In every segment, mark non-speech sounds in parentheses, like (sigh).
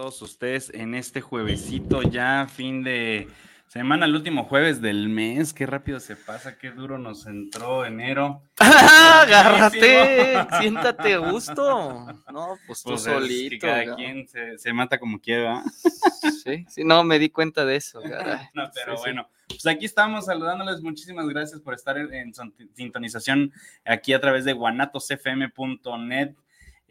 todos ustedes en este juevesito ya, fin de semana, el último jueves del mes. Qué rápido se pasa, qué duro nos entró enero. (laughs) Agárrate, (laughs) siéntate gusto. No, pues tú Pues es que solito. cada ¿no? quien se, se mata como quiera. Sí, sí, no, me di cuenta de eso. (laughs) No, pero Sí, sí. bueno, pues aquí estamos saludándoles. Muchísimas gracias por estar en, sintonización aquí a través de guanatosfm.net.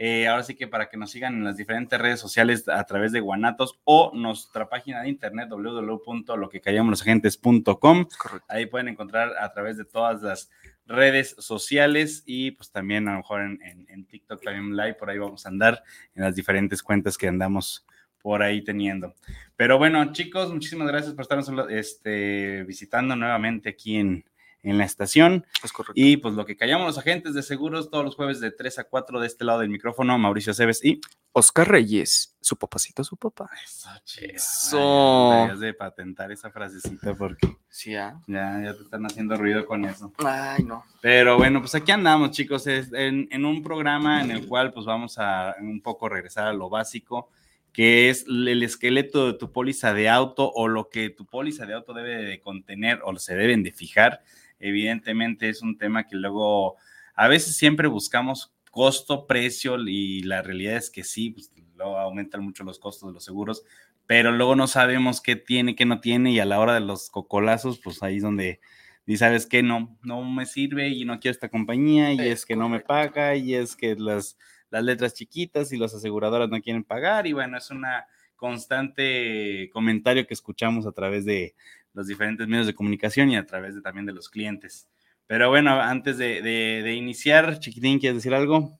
Eh, ahora sí que para que nos sigan en las diferentes redes sociales a través de Guanatos o nuestra página de internet www.loquecallamosagentes.com. Ahí pueden encontrar a través de todas las redes sociales y pues también a lo mejor en, en- en TikTok también live, por ahí vamos a andar en las diferentes cuentas que andamos por ahí teniendo. Pero bueno, chicos, muchísimas gracias por estarnos este, visitando nuevamente aquí en, en la estación. Es correcto. Y pues lo que callamos los agentes de seguros todos los jueves de 3 a 4 de este lado del micrófono, Mauricio Cebes y... Oscar Reyes, su papacito, su papá. Eso, Eso. Deberías de patentar esa frasecita porque Sí, ah. ya, ya te están haciendo ruido con eso. Ay, no. Pero bueno, pues aquí andamos, chicos, es en, en un programa en el cual pues vamos a un poco regresar a lo básico, que es el esqueleto de tu póliza de auto o lo que tu póliza de auto debe de contener o se deben de fijar. Evidentemente es un tema que luego a veces siempre buscamos costo, precio y la realidad es que sí, pues, luego aumentan mucho los costos de los seguros, pero luego no sabemos qué tiene, qué no tiene y a la hora de los cocolazos, pues ahí es donde y sabes que no, no me sirve y no quiero esta compañía y es, Es que no me correcto. paga y es que las, las letras chiquitas y las aseguradoras no quieren pagar y bueno, es una constante comentario que escuchamos a través de los diferentes medios de comunicación y a través de, también de los clientes. Pero bueno, antes de, de- de iniciar, Chiquitín, ¿quieres decir algo?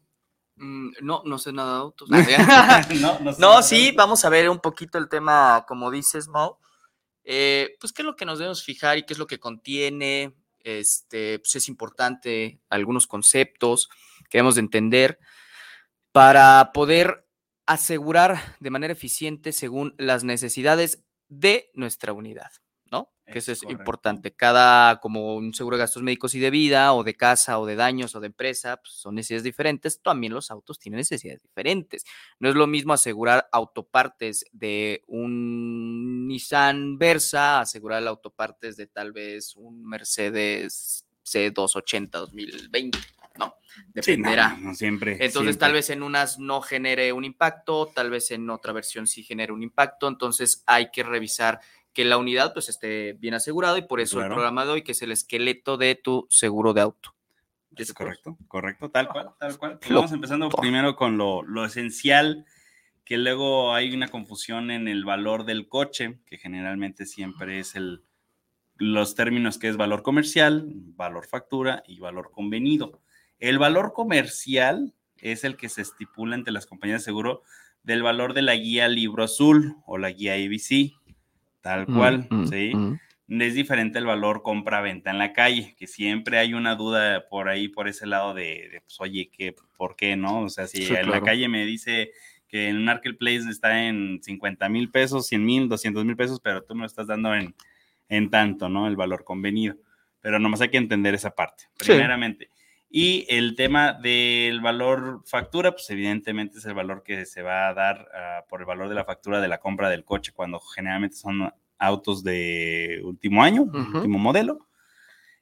Mm, no, no sé nada de autos. (laughs) no, no, sé. No, sí, vamos a ver un poquito el tema, como dices, Mau. Eh, pues, ¿qué es lo que nos debemos fijar y qué es lo que contiene? Este, pues es importante algunos conceptos que debemos de entender para poder asegurar de manera eficiente según las necesidades de nuestra unidad. Que eso Es correcto. importante. Cada, como un seguro de gastos médicos y de vida, o de casa, o de daños, o de empresa, pues son necesidades diferentes. También los autos tienen necesidades diferentes. No es lo mismo asegurar autopartes de un Nissan Versa, asegurar autopartes de tal vez un Mercedes C280 2020, ¿no? Sí, no, Dependerá. no, siempre. Entonces, tal vez en unas no genere un impacto, tal vez en otra versión sí genere un impacto. Entonces, hay que revisar que la unidad pues esté bien asegurado y por eso Claro. el programa de hoy, que es el esqueleto de tu seguro de auto. Es correcto, correcto, tal cual, tal cual. Vamos empezando primero con lo, lo esencial, que luego hay una confusión en el valor del coche, que generalmente siempre es el, los términos que es valor comercial, valor factura y valor convenido. El valor comercial es el que se estipula entre las compañías de seguro del valor de la guía libro azul o la guía ABC, tal cual, Mm, mm, ¿sí? mm. es diferente el valor compra-venta en la calle, que siempre hay una duda por ahí, por ese lado de, de, pues, oye, ¿qué, ¿por qué no? O sea, si Sí, en la calle me dice que en Marketplace está en 50 mil pesos, 100 mil, 200 mil pesos, pero tú me lo estás dando en, en tanto, ¿no? El valor convenido. Pero nomás hay que entender esa parte, Sí. Y el tema del valor factura, pues evidentemente es el valor que se va a dar ah, por el valor de la factura de la compra del coche, cuando generalmente son autos de último año, Ujú. último modelo,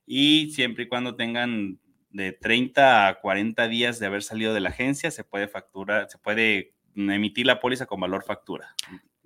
y siempre y cuando tengan de 30 a 40 días de haber salido de la agencia, se puede factura, se puede emitir la póliza con valor factura,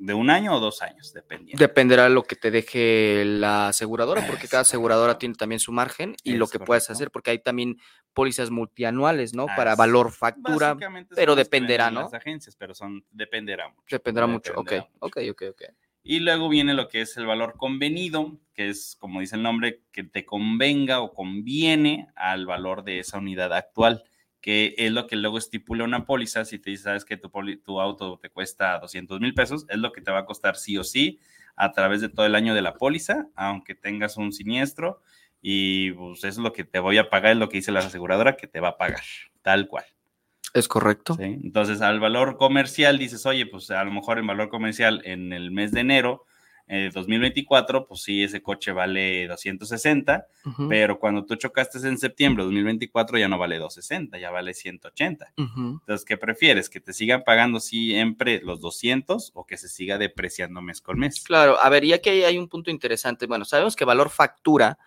de un año o dos años, dependiendo. Dependerá de lo que te deje la aseguradora, porque cada aseguradora tiene también su margen y lo que puedes hacer, porque hay también pólizas multianuales, ¿no? Ah, Para valor factura. Pero dependerá, ¿no? Las agencias, pero son, dependerá mucho. Dependerá mucho. Ok, dependerá mucho. ok, ok, ok. Y luego viene lo que es el valor convenido, que es, como dice el nombre, que te convenga o conviene al valor de esa unidad actual, que es lo que luego estipula una póliza. Si te dice, sabes que tu, tu auto te cuesta 200 mil pesos, es lo que te va a costar sí o sí a través de todo el año de la póliza, aunque tengas un siniestro. Y pues eso es lo que te voy a pagar, es lo que dice la aseguradora que te va a pagar, tal cual. Es correcto. ¿sí? Entonces, al valor comercial dices, oye, pues a lo mejor el valor comercial en el mes de enero eh, 2024, pues sí, ese coche vale 260, Ujú, pero cuando tú chocaste en septiembre de 2024 ya no vale 260, ya vale 180. ujú. Entonces, ¿qué prefieres? ¿Que te sigan pagando siempre los 200 o que se siga depreciando mes con mes? Claro, a ver, y aquí hay, un punto interesante. Bueno, sabemos que valor factura,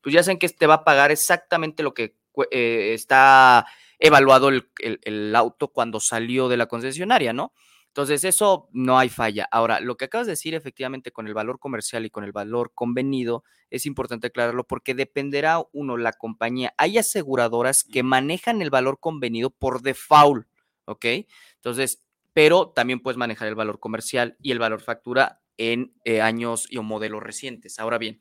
pues ya saben que te va a pagar exactamente lo que eh, está evaluado el, el- el auto cuando salió de la concesionaria, ¿no? Entonces, eso no hay falla. Ahora, lo que acabas de decir efectivamente con el valor comercial y con el valor convenido, es importante aclararlo porque dependerá, uno, la compañía. Hay aseguradoras que manejan el valor convenido por default, ¿ok? Entonces, pero también puedes manejar el valor comercial y el valor factura en eh, años y o modelos recientes. Ahora bien,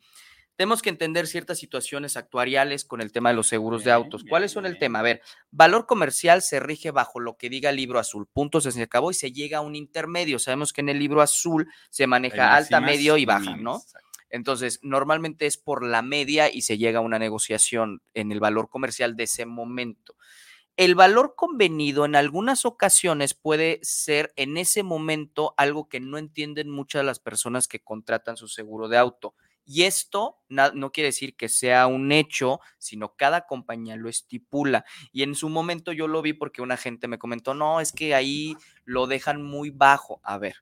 tenemos que entender ciertas situaciones actuariales con el tema de los seguros de autos. bien, ¿Cuáles son el tema? A ver, valor comercial se rige bajo lo que diga el libro azul. Punto, se acabó y se llega a un intermedio. Sabemos que en el libro azul se maneja alta, medio y baja, ¿no? exacto. Entonces, normalmente es por la media y se llega a una negociación en el valor comercial de ese momento. El valor convenido en algunas ocasiones puede ser en ese momento algo que no entienden muchas de las personas que contratan su seguro de auto. Y esto no quiere decir que sea un hecho, sino cada compañía lo estipula. Y en su momento yo lo vi porque una gente me comentó, no, es que ahí lo dejan muy bajo. A ver,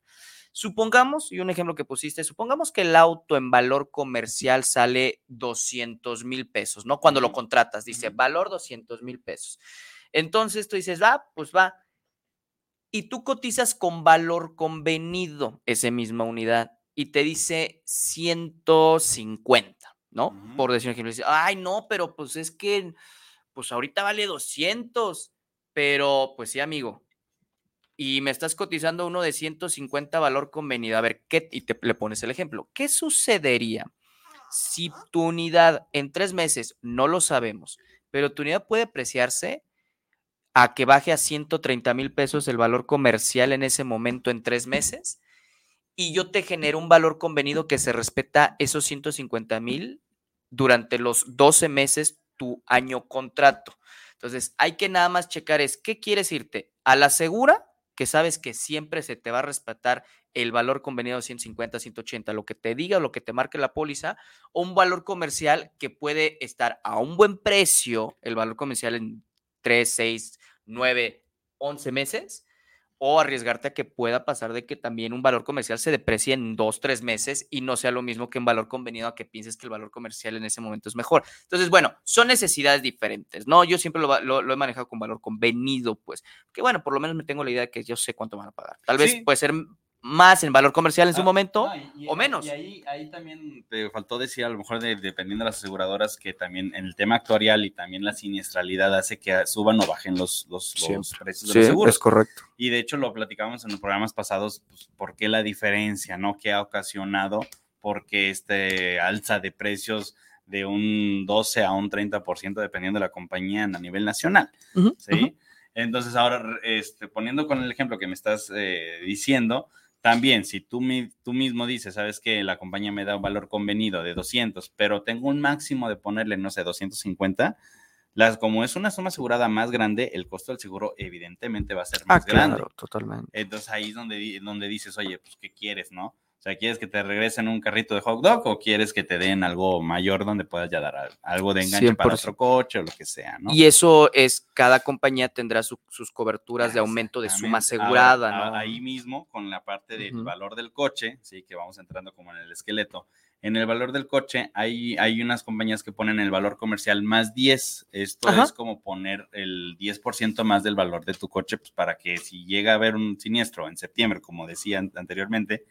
supongamos, y un ejemplo que pusiste, supongamos que el auto en valor comercial sale 200 mil pesos, ¿no? Cuando lo contratas, dice valor 200 mil pesos. Entonces tú dices, va, pues va. Y tú cotizas con valor convenido esa misma unidad y te dice 150, ¿no? Por decir un ejemplo, dice, ay, no, pero pues es que, pues ahorita vale 200, pero pues sí, amigo. Y me estás cotizando uno de 150 valor convenido. A ver, ¿qué? Y te le pones el ejemplo. ¿Qué sucedería si tu unidad en tres meses, no lo sabemos, pero tu unidad puede apreciarse a que baje a 130 mil pesos el valor comercial en ese momento en tres meses y yo te genero un valor convenido que se respeta esos 150 mil durante los 12 meses tu año contrato. Entonces, hay que nada más checar es, ¿qué quieres irte? ¿A la segura? Que sabes que siempre se te va a respetar el valor convenido de 150, 180, lo que te diga lo que te marque la póliza, o un valor comercial que puede estar a un buen precio, el valor comercial en 3, 6, 9, 11 meses, o arriesgarte a que pueda pasar de que también un valor comercial se deprecie en 2, 3 meses y no sea lo mismo que un valor convenido a que pienses que el valor comercial en ese momento es mejor. Entonces, bueno, son necesidades diferentes, ¿no? Yo siempre lo, va- lo- lo he manejado con valor convenido, pues, que bueno, por lo menos me tengo la idea de que yo sé cuánto van a pagar. Tal vez Sí. puede ser más en valor comercial en su Ah, momento no, y- y- o menos. Y ahí, ahí también te faltó decir, a lo mejor de- dependiendo de las aseguradoras, que también en el tema actuarial y también la siniestralidad hace que suban o bajen los, los, precios de los seguros. correcto. Y de hecho lo platicamos en los programas pasados, pues, por qué la diferencia, ¿no? ¿Qué ha ocasionado? Porque este alza de precios de un 12 a un 30% dependiendo de la compañía a nivel nacional. ¿sí? Entonces, ahora, este, poniendo con el ejemplo que me estás eh, diciendo, también, si tú, tú mismo dices, sabes que la compañía me da un valor convenido de 200, pero tengo un máximo de ponerle, no sé, 250, las, como es una suma asegurada más grande, el costo del seguro evidentemente va a ser Ah, más grande. claro, totalmente. Entonces ahí es donde, donde dices, oye, pues, ¿qué quieres, no? O sea, ¿quieres que te regresen un carrito de hot dog o quieres que te den algo mayor donde puedas ya dar al- algo de enganche para 100%. otro coche o lo que sea, ¿no? Y eso es, cada compañía tendrá su- sus coberturas de aumento de suma asegurada, Ahora, ¿no? Ahí mismo, con la parte del valor del coche, sí, que vamos entrando como en el esqueleto. En el valor del coche hay, hay unas compañías que ponen el valor comercial más 10. Esto Ajá. es como poner el 10% más del valor de tu coche, pues para que si llega a haber un siniestro en septiembre, como decía an- anteriormente,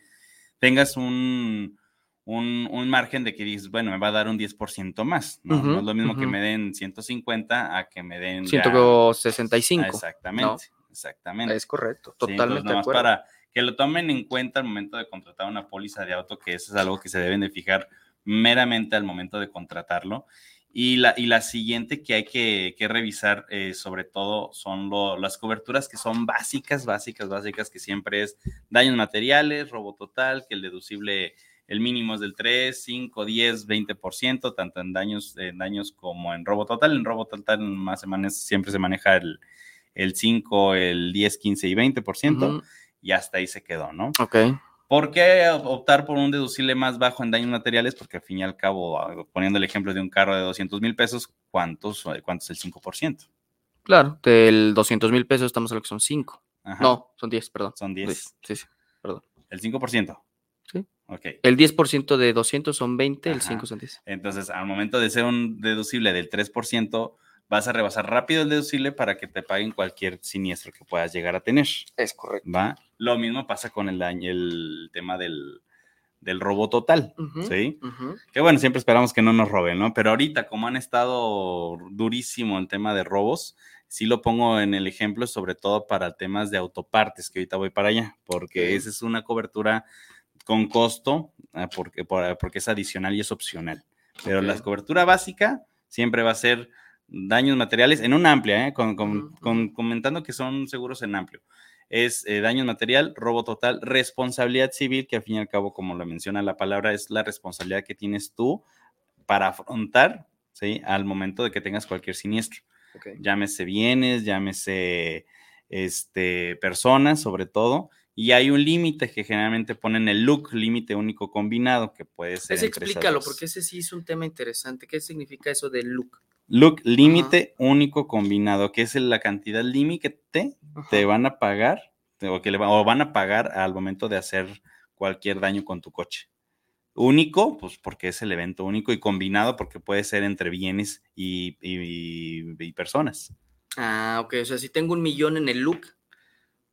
tengas un, un, un margen de que dices, bueno, me va a dar un 10% más. ¿no? No es lo mismo que me den 150 a que me den ya- 165. Ah, Exactamente, exactamente. Es correcto, Sí, totalmente de acuerdo. para que lo tomen en cuenta al momento de contratar una póliza de auto, que eso es algo que se deben de fijar meramente al momento de contratarlo. Y la, y la siguiente que hay que, que revisar, eh, sobre todo, son lo- las coberturas que son básicas, básicas, básicas, que siempre es daños materiales, robo total, que el deducible, el mínimo es del 3, 5, 10, 20%, tanto en daños, en daños como en robo total. En robo total más se maneja- siempre se maneja el, el 5, el 10, 15 y 20%, Ujú, y hasta ahí se quedó, ¿no? Ok. ¿Por qué optar por un deducible más bajo en daños materiales? Porque al fin y al cabo, ah, poniendo el ejemplo de un carro de 200 mil pesos, ¿cuántos, ¿cuánto es el 5%? Claro, del 200 mil pesos estamos hablando que son 5. Ajá, No, son 10, perdón. Son 10. Sí, sí. El 5%. Sí. Ok. El 10% de 200 son 20, el Ajá. 5 son 10. Entonces, al momento de ser un deducible del 3%, vas a rebasar rápido el deducible para que te paguen cualquier siniestro que puedas llegar a tener. Es correcto. ¿Va? Lo mismo pasa con el, daño- el tema del, del robo total. ¿Sí? Que bueno, siempre esperamos que no nos roben, ¿no? Pero ahorita, como han estado durísimo el tema de robos, sí lo pongo en el ejemplo, sobre todo para temas de autopartes, que ahorita voy para allá, porque esa es una cobertura con costo, ah, porque, por- porque es adicional y es opcional. Pero Ok. la cobertura básica siempre va a ser daños materiales en un amplia, ¿eh? con- con- comentando que son seguros en amplio. Es eh, daño material, robo total, responsabilidad civil, que al fin y al cabo, como lo menciona la palabra, es la responsabilidad que tienes tú para afrontar, ¿sí? Al momento de que tengas cualquier siniestro. Llámese bienes, llámese este, personas, sobre todo. Y hay un límite que generalmente ponen el look, límite único combinado, que puede ser. Ese explícalo, porque ese sí es un tema interesante. ¿Qué significa eso de look? Look, límite único combinado, que es la cantidad límite te Ajá. van a pagar te- o que le va- o van a pagar al momento de hacer cualquier daño con tu coche. Único, pues porque es el evento único y combinado porque puede ser entre bienes y, y- y personas. Ah, ok. O sea, si tengo un millón en el look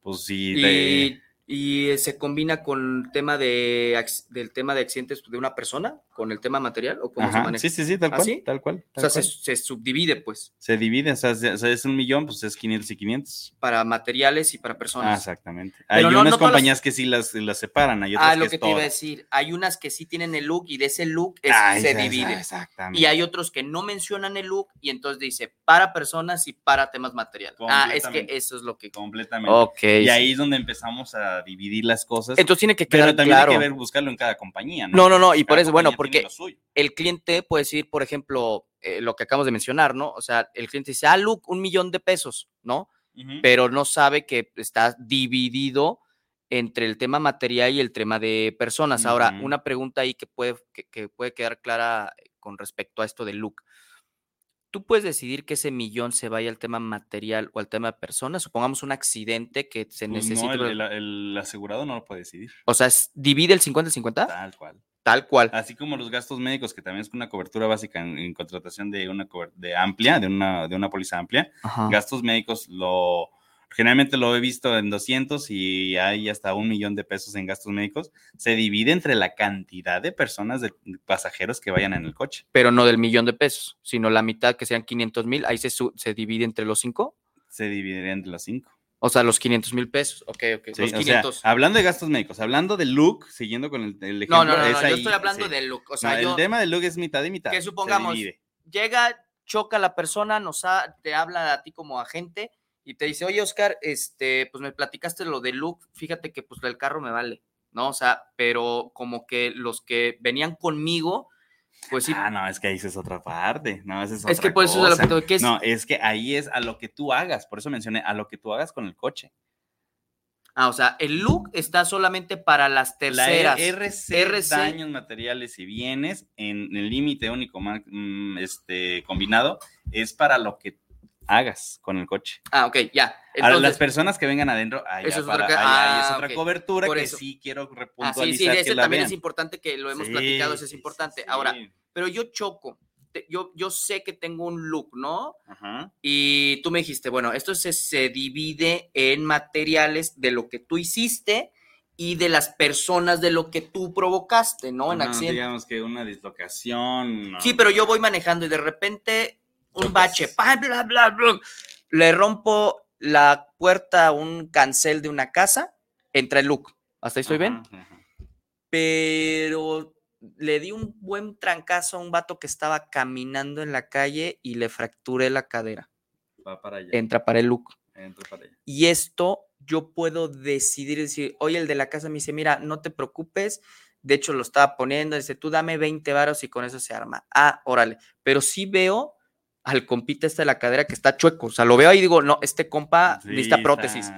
Pues sí, de- y, se combina con el tema de del tema de accidentes de una persona, con el tema material o cómo se Ajá, maneja. sí, sí, sí, tal ¿Ah, cual, sí? tal cual. o tal sea, se, cual. se subdivide, pues, Se divide, o sea, se- o sea, es un millón, pues es 500 y 500. para materiales y para Ah, personas. exactamente. Hay Pero no- unas no las- compañías que sí las, las separan, hay otras ah, lo que que es te iba a decir. Hay unas que sí tienen el look y de ese look es- Ah, se esa- esa- divide. Exactamente. Y hay otros que no mencionan el look y entonces dice para personas y para temas materiales. Ah, es que eso es lo que. completamente. Ok. Y sí. ahí es donde empezamos a dividir las cosas. Entonces tiene que pero quedar también claro. hay que ver, buscarlo en cada compañía, ¿no? No, no, no, y Cada por eso, bueno, porque- el cliente puede decir, por ejemplo, eh, lo que acabamos de mencionar, ¿no? O sea, el cliente dice, ah, look, un millón de pesos, ¿no? Pero no sabe que está dividido entre el tema material y el tema de personas. Ahora, una pregunta ahí que puede, que, que puede quedar clara con respecto a esto del look. ¿Tú puedes decidir que ese millón se vaya al tema material o al tema de personas? Supongamos un accidente que se Pues necesita. no, el, el- el asegurado no lo puede decidir. O sea, divide el 50-50, Tal cual. tal cual. Así como los gastos médicos, que también es una cobertura básica en, en contratación de una de amplia, de una, de una póliza amplia. Ajá. Gastos médicos lo generalmente lo he visto en 200 y hay hasta un millón de pesos en gastos médicos. Se divide entre la cantidad de personas, de pasajeros que vayan en el coche. pero no del millón de pesos, sino la mitad que sean 500 mil, ahí se, se divide entre los cinco, Se dividiría entre los cinco. o sea, los 500 mil pesos, ok, ok, Sí, los o sea, 500. hablando de gastos médicos, hablando de look, siguiendo con el, el ejemplo. no, no, no, no, yo ahí, estoy hablando sí. del look, o No, sea, yo, el tema del look es mitad y mitad. que supongamos, llega, choca la persona, nos ha- te habla a ti como agente y te dice, oye, Oscar, este, pues me platicaste lo del look, fíjate que pues el carro me vale, ¿no? O sea, pero como que los que venían conmigo, pues sí, Ah, no, es que ahí es otra parte. No, es, es que otra por eso es a lo que cosa. que es, No, es que ahí es a lo que tú hagas. Por eso mencioné a lo que tú hagas con el coche. ah, o sea, el look está solamente para las terceras. La RC, RC. daños materiales y bienes en el límite único mm, este, combinado es para lo que hagas con el coche. Ah, ok, ya. Ahora, las Entonces, personas que vengan adentro, ahí, es otra para- ahí- ahí es ah, otra cobertura Por que eso. sí quiero ah, sí, repuntualizar sí, ese también es vean. importante que lo hemos Sí, platicado, eso es sí, sí, importante. sí. Ahora, pero yo choco, yo, yo sé que tengo un look, ¿no? Ajá. Y tú me dijiste, bueno, esto se, se divide en materiales de lo que tú hiciste y de las personas de lo que tú provocaste, ¿no? En Ajá, accidente. Digamos que una dislocación. ¿no? Sí, pero yo voy manejando y de repente un bache, pa, bla, bla, bla, le rompo la puerta a un cancel de una casa entra el look. ¿Hasta ahí estoy bien? Ajá, ajá. Pero le di un buen trancazo a un vato que estaba caminando en la calle y le fracturé la cadera. Va para allá. Entra para el look. Entra para allá. Y esto yo puedo decidir, decir, oye, el de la casa me dice, mira, no te preocupes. De hecho, lo estaba poniendo, dice, tú dame 20 varos y con eso se arma. Ah, órale. Pero sí veo al compita este de la cadera que está chueco. O sea, lo veo ahí y digo, no, este compa Sí, necesita está- prótesis.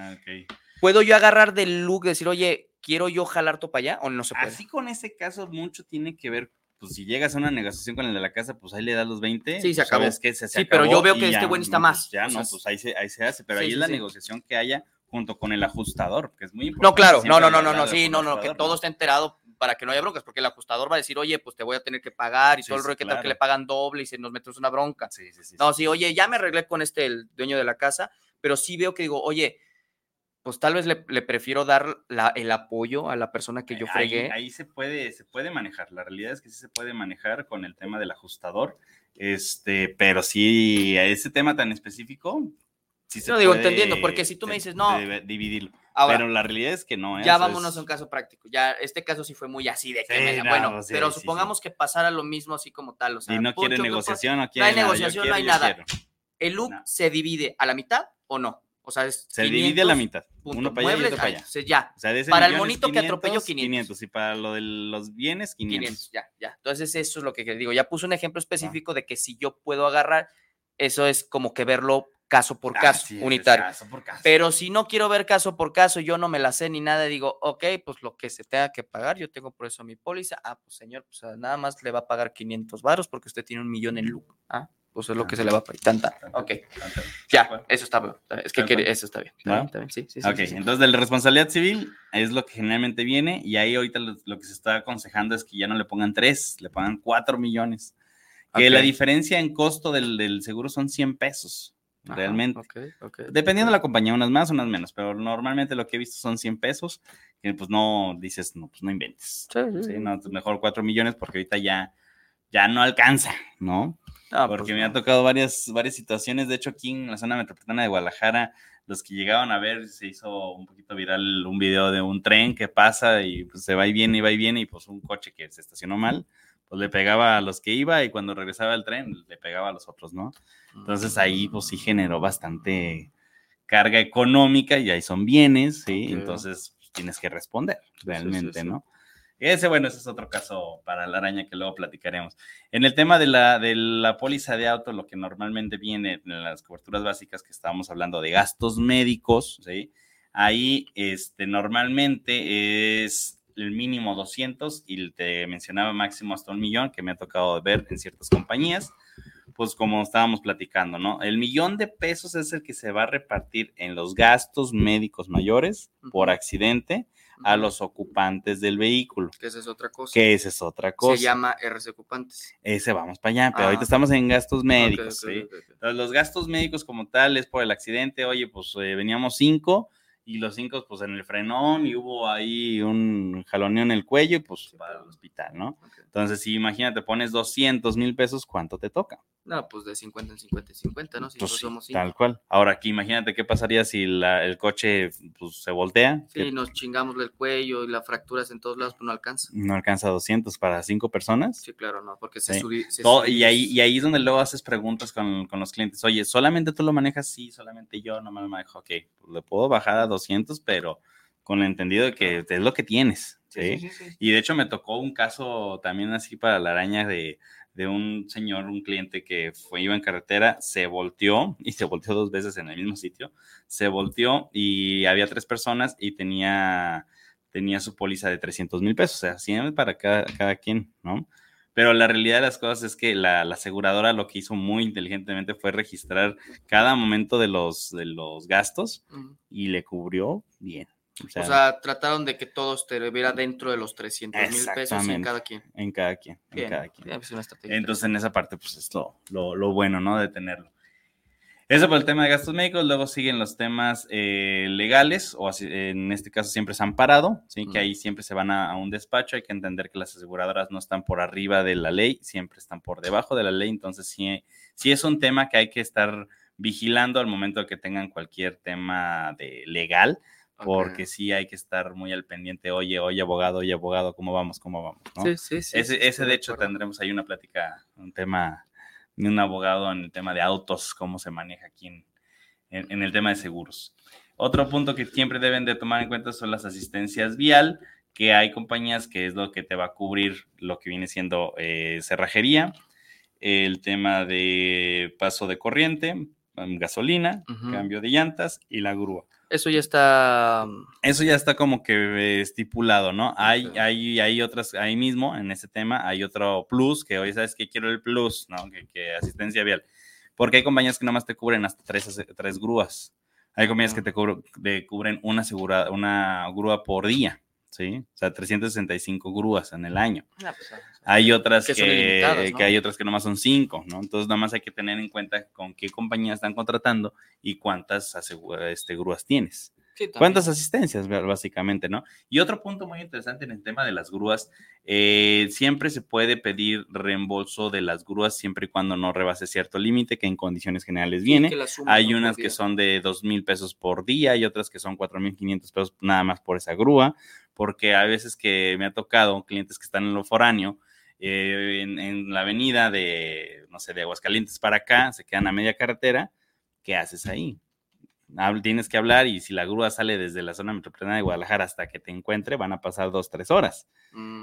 ¿Puedo yo agarrar del look, decir, oye, quiero yo jalar tú para allá o no se puede? Así con ese caso, mucho tiene que ver. Pues si llegas a una negociación con el de la casa, pues ahí le das los 20. Sí, se pues, acabó. ¿sabes? Se, se Sí, pero yo veo que este güey no, más, pues ya, o no, pues ahí se, ahí se hace. Pero sí, ahí sí, es la sí. negociación que haya junto con el ajustador, que es muy importante. No, claro, no, no, no, no, sí, no, no, que todo esté enterado para que no haya broncas, porque el ajustador va a decir, oye, pues te voy a tener que pagar y Sí, todo el sí, rollo, que tal que le pagan doble y se nos metemos una bronca. Sí, sí, sí. No, sí. oye, ya me arreglé con este, el dueño de la casa, pero sí veo que digo, oye, pues tal vez le, le prefiero dar la- el apoyo a la persona que yo Ahí- fregué. Ahí, se puede, se puede manejar. La realidad es que sí se puede manejar con el tema del ajustador. Este, pero sí, a ese tema tan específico, sí se No, digo, entendiendo, porque si tú me dices, no, dividirlo. Ahora, pero la realidad es que no. ¿eh? ya O sea, vámonos es- a un caso práctico. Ya, este caso sí fue muy así de que Sí, me da- no, bueno, sí, pero sí, supongamos que pasara lo mismo así como tal. O sea, Y no quiere Poncho, ¿qué negociación, no hay quiere nada, negociación, no quiero, hay yo nada. quiero. ¿El look No. se divide a la mitad o no? O sea, es Se divide a la mitad. punto. Uno para allá y Muebles, otro para allá. ya, O sea, de ese Para el monito que atropelló, 500. 500. Y para lo de los bienes, 500. 500, ya, ya. Entonces, eso es lo que digo. Ya puse un ejemplo específico de que si yo puedo agarrar, eso es como que verlo caso por caso, Así es, unitario. caso por caso. Pero si no quiero ver caso por caso, yo no me la sé ni nada, digo, ok, pues lo que se tenga que pagar, yo tengo por eso mi póliza. Ah, pues señor, pues ah, nada más le va a pagar 500 varos porque usted tiene un millón en look. Ah, pues es lo que se le va a pagar. Tanta. Ok, ya, eso está bien. Es que eso está bien. Está bien, está bien, Sí, sí, sí, Ok, sí, sí. entonces de la responsabilidad civil es lo que generalmente viene y ahí ahorita lo, lo que se está aconsejando es que ya no le pongan 3, le pongan 4 millones. Que la diferencia en costo del, del seguro son 100 pesos, Ajá, realmente. ok, ok, Dependiendo ok. de la compañía, unas más, unas menos, pero normalmente lo que he visto son 100 pesos, que pues no dices, no, pues no inventes. Sí, sí, Sí, no, mejor 4 millones porque ahorita ya, ya no alcanza, ¿no? Ah, porque pues me no. ha tocado varias, varias situaciones. De hecho, aquí en la zona metropolitana de Guadalajara, los que llegaban a ver, se hizo un poquito viral un video de un tren que pasa y pues, se va y viene y va y viene, y pues un coche que se estacionó mal, pues le pegaba a los que iba y cuando regresaba el tren le pegaba a los otros, ¿no? Entonces ahí pues sí generó bastante carga económica y ahí son bienes, ¿sí? Entonces pues, tienes que responder realmente, sí. ¿no? Ese, bueno, ese es otro caso para la araña que luego platicaremos. En el tema de la, de la póliza de auto, lo que normalmente viene en las coberturas básicas que estábamos hablando de gastos médicos, ¿sí? Ahí, este, normalmente es el mínimo 200 y te mencionaba máximo hasta un millón, que me ha tocado ver en ciertas compañías, pues como estábamos platicando, ¿no? El millón de pesos es el que se va a repartir en los gastos médicos mayores por accidente a los ocupantes del vehículo, Que esa es otra cosa. que esa es otra cosa. Se llama RC Ocupantes. Ese vamos para allá, pero Ah. ahorita estamos en gastos médicos, ok, ¿sí? ok, ok. Entonces, los gastos médicos como tal es por el accidente, oye, pues eh, veníamos cinco y los cinco pues en el frenón y hubo ahí un jaloneo en el cuello y pues Sí, para el hospital, ¿no? Entonces, si imagínate, pones 200 mil pesos, ¿cuánto te toca? No, pues de 50 en 50 y 50, ¿no? Si Pues sí, somos tal cual. Ahora aquí imagínate qué pasaría si la- el coche pues, se voltea, Sí, que nos chingamos el cuello y las fracturas en todos lados, pues no alcanza. no alcanza 200 para cinco personas. Sí, claro, no, porque se Sí. sube. se Todo- sube- y, ahí, y ahí es donde luego haces preguntas con, con los clientes. Oye, ¿solamente tú lo manejas? Sí, solamente yo no me lo manejo. Ok, pues le puedo bajar a 200, pero con el entendido de que es lo que tienes. sí. Y de hecho me tocó un caso también así para la araña de, de un señor, un cliente que fue, iba en carretera, se volteó y se volteó dos veces en el mismo sitio. Se volteó y había tres personas y tenía, tenía su póliza de 300 mil pesos, o sea, 100 para cada, cada quien, ¿no? Pero la realidad de las cosas es que la, la aseguradora lo que hizo muy inteligentemente fue registrar cada momento de los, de los gastos y le cubrió bien. O sea, O sea, trataron de que todo estuviera dentro de los 300 mil pesos en cada quien. en cada quien, en cada quien. es una Entonces, en esa parte, pues es lo, lo, lo bueno, ¿no? De tenerlo. Eso por el tema de gastos médicos. Luego siguen los temas eh, legales, o así, en este caso siempre es amparado, ¿sí? Ujú. Que ahí siempre se van a, a un despacho. Hay que entender que las aseguradoras no están por arriba de la ley, siempre están por debajo de la ley. Entonces, sí, sí es un tema que hay que estar vigilando al momento de que tengan cualquier tema de legal, porque sí hay que estar muy al pendiente. Oye, oye, abogado, oye, abogado, ¿cómo vamos? ¿Cómo vamos? ¿no? Sí, sí, sí. ese, sí, ese de hecho, acuerdo. tendremos ahí una plática, un tema de un abogado en el tema de autos, cómo se maneja aquí en, en- en el tema de seguros. Otro punto que siempre deben de tomar en cuenta son las asistencias vial, que hay compañías que es lo que te va a cubrir lo que viene siendo eh, cerrajería, el tema de paso de corriente, mm, gasolina, cambio de llantas y la grúa. Eso ya está. mm, Eso ya está como que estipulado, ¿no? Hay, hay, hay otras, ahí mismo, en ese tema, hay otro plus, que hoy sabes que quiero el plus, ¿no? Que, que asistencia vial. Porque hay compañías que nomás te cubren hasta tres, tres grúas. Hay compañías que te, cubro- te cubren una, segura, una grúa por día, ¿sí? O sea, 365 grúas en el año. ah, pues, Hay otras Que que, son ilimitadas, ¿no? que hay otras que nomás son cinco, ¿no? Entonces, nada más hay que tener en cuenta con qué compañía están contratando y cuántas este, grúas tienes. Sí. ¿Cuántas asistencias, básicamente, no? Y otro punto muy interesante en el tema de las grúas, eh, siempre se puede pedir reembolso de las grúas siempre y cuando no rebase cierto límite que en condiciones generales viene. Hay unas que son de dos mil pesos por día y otras que son cuatro mil quinientos pesos nada más por esa grúa, porque a veces que me ha tocado clientes que están en lo foráneo, eh, en, en la avenida de, no sé, de Aguascalientes para acá, se quedan a media carretera, ¿qué haces ahí? Tienes que hablar y si la grúa sale desde la zona metropolitana de Guadalajara hasta que te encuentre, van a pasar dos, tres horas.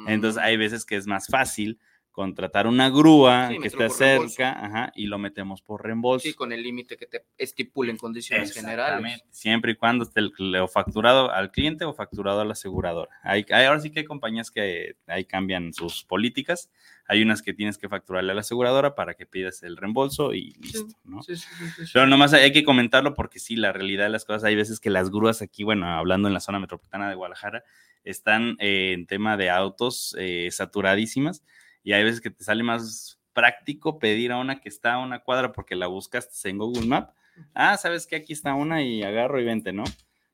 Entonces Mm, hay veces que es más fácil contratar una grúa Sí, que esté cerca ajá, y lo metemos por reembolso. Sí, con el límite que te estipule en condiciones generales. Siempre y cuando esté el- o facturado al cliente o facturado a la aseguradora. Hay, hay- ahora sí que hay compañías que ahí cambian sus políticas. Hay unas que tienes que facturarle a la aseguradora para que pidas el reembolso y listo, ¿no? Sí, sí, sí. Pero nomás hay que comentarlo porque sí, la realidad de las cosas, hay veces que las grúas aquí, bueno, hablando en la zona metropolitana de Guadalajara, están eh, en tema de autos eh, saturadísimas y hay veces que te sale más práctico pedir a una que está a una cuadra porque la buscaste en Google Map. Ah, sabes que aquí está una y agarro y vente, ¿no?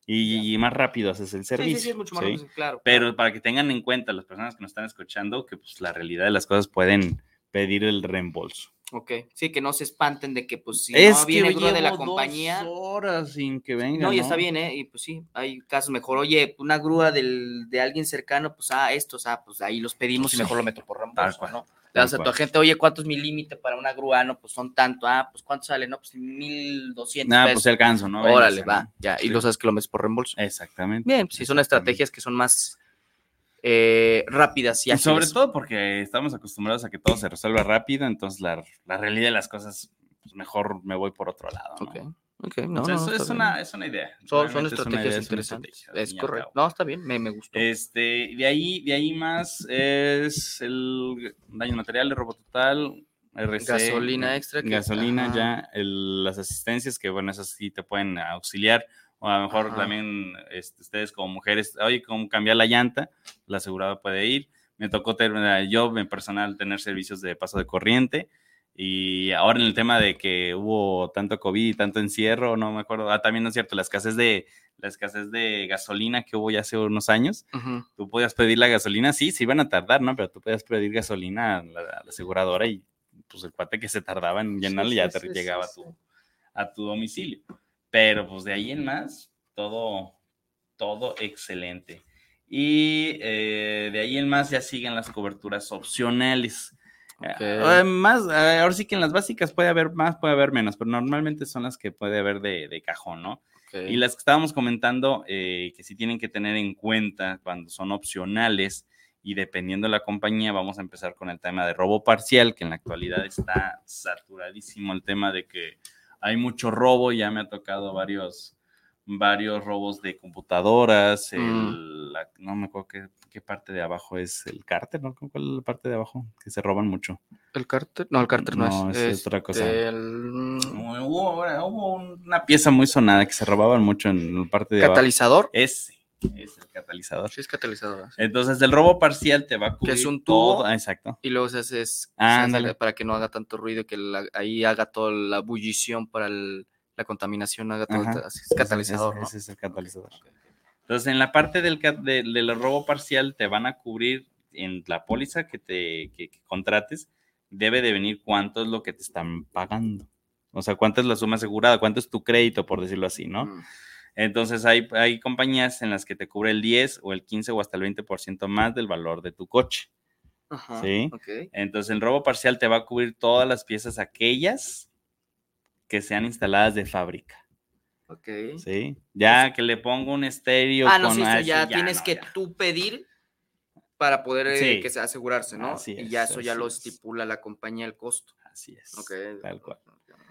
Y, y más rápido haces el servicio. sí, sí, es mucho más ¿sí? rápido, claro. Pero para que tengan en cuenta las personas que nos están escuchando que pues la realidad de las cosas pueden pedir el reembolso. Ok, sí, que no se espanten de que, pues, si es no viene que grúa de la llevo dos compañía. horas sin que venga. No, y está bien, ¿eh? Y pues sí, hay casos mejor. Oye, una grúa del, de alguien cercano, pues, ah, estos, ah, pues ahí los pedimos y mejor lo meto por reembolso, cual, ¿no? Le das a tu agente, oye, ¿cuánto es mi límite para una grúa? No, pues son tanto, ah, pues ¿cuánto sale? No, pues mil doscientos Nada, pesos. pues se alcanzo, ¿no? Órale, Véngase, va, ¿no? ya, y Sí. lo sabes que lo metes por reembolso. Exactamente. Bien, sí, son estrategias que son más eh, rápidas y Y sobre todo porque estamos acostumbrados a que todo se resuelva rápido, entonces la, la realidad de las cosas, pues mejor me voy por otro lado. ¿no? Ok, ok, no, eso es, una, es una idea. Son, idea, estrategias es interesantes. estrategia, Es correcto. No, está bien, me, me gustó. Este, de ahí, de ahí más es el daño material, el robo total, RC, Gasolina extra que- gasolina ya, el- las asistencias que bueno, esas sí te pueden auxiliar, o a lo mejor Ajá. también este, ustedes como mujeres, oye, cómo cambiar la llanta, la asegurada puede ir. Me tocó tener, yo en personal tener servicios de paso de corriente. Y ahora en el tema de que hubo tanto COVID y tanto encierro, no me acuerdo, ah, también no es cierto, la escasez de, la escasez de gasolina que hubo ya hace unos años, tú podías pedir la gasolina, sí, se iban a tardar, ¿no? Pero tú podías pedir gasolina a la, a la aseguradora y pues el cuate que se tardaba en llenarle sí, ya sí, te sí, llegaba a, tu, a tu domicilio. Pero pues de ahí en más, todo, todo excelente. Y eh, de ahí en más ya siguen las coberturas opcionales. Eh, más, eh, ahora sí que en las básicas puede haber más, puede haber menos, pero normalmente son las que puede haber de, de cajón, ¿no? Y las que estábamos comentando, que sí tienen que tener en cuenta cuando son opcionales y dependiendo de la compañía, vamos a empezar con el tema de robo parcial, que en la actualidad está saturadísimo el tema de que hay mucho robo, ya me ha tocado varios, varios robos de computadoras, el- Mm. la- no me acuerdo qué, qué parte de abajo es el cárter, ¿no? ¿Cuál es la parte de abajo? Que se roban mucho. ¿El cárter? No, el cárter no, No, es. es otra cosa. este, el- Hubo, hubo una pieza muy sonada que se robaban mucho en la parte de abajo. ¿Catalizador? Ese es el catalizador. Sí, es catalizador. Entonces, el robo parcial te va a cubrir es un tubo. todo- ah, exacto. Y luego se hace, es- se Ah, hace para que no haga tanto ruido que la- ahí haga toda la bullición para el- la contaminación, haga todo. Así, es catalizador, Ese, ¿no? ese es el catalizador. Entonces, en la parte del, de- del robo parcial te van a cubrir en la póliza que te que- que contrates, debe de venir cuánto es lo que te están pagando. O sea, cuánto es la suma asegurada, cuánto es tu crédito, por decirlo así, ¿no? Mm. Entonces hay, hay compañías en las que te cubre el 10 o el 15 o hasta el 20% más del valor de tu coche. Ajá, Sí. Entonces el robo parcial te va a cubrir todas las piezas aquellas que sean instaladas de fábrica. ok. ¿Sí? Ya que le pongo un estéreo. Ah, no, con sí, eso ya, tienes no, que ya. tú pedir para poder eh, que se asegurarse, ¿no? Así y ya es, eso ya lo es. estipula la compañía el costo. Así es. Ok. Tal cual.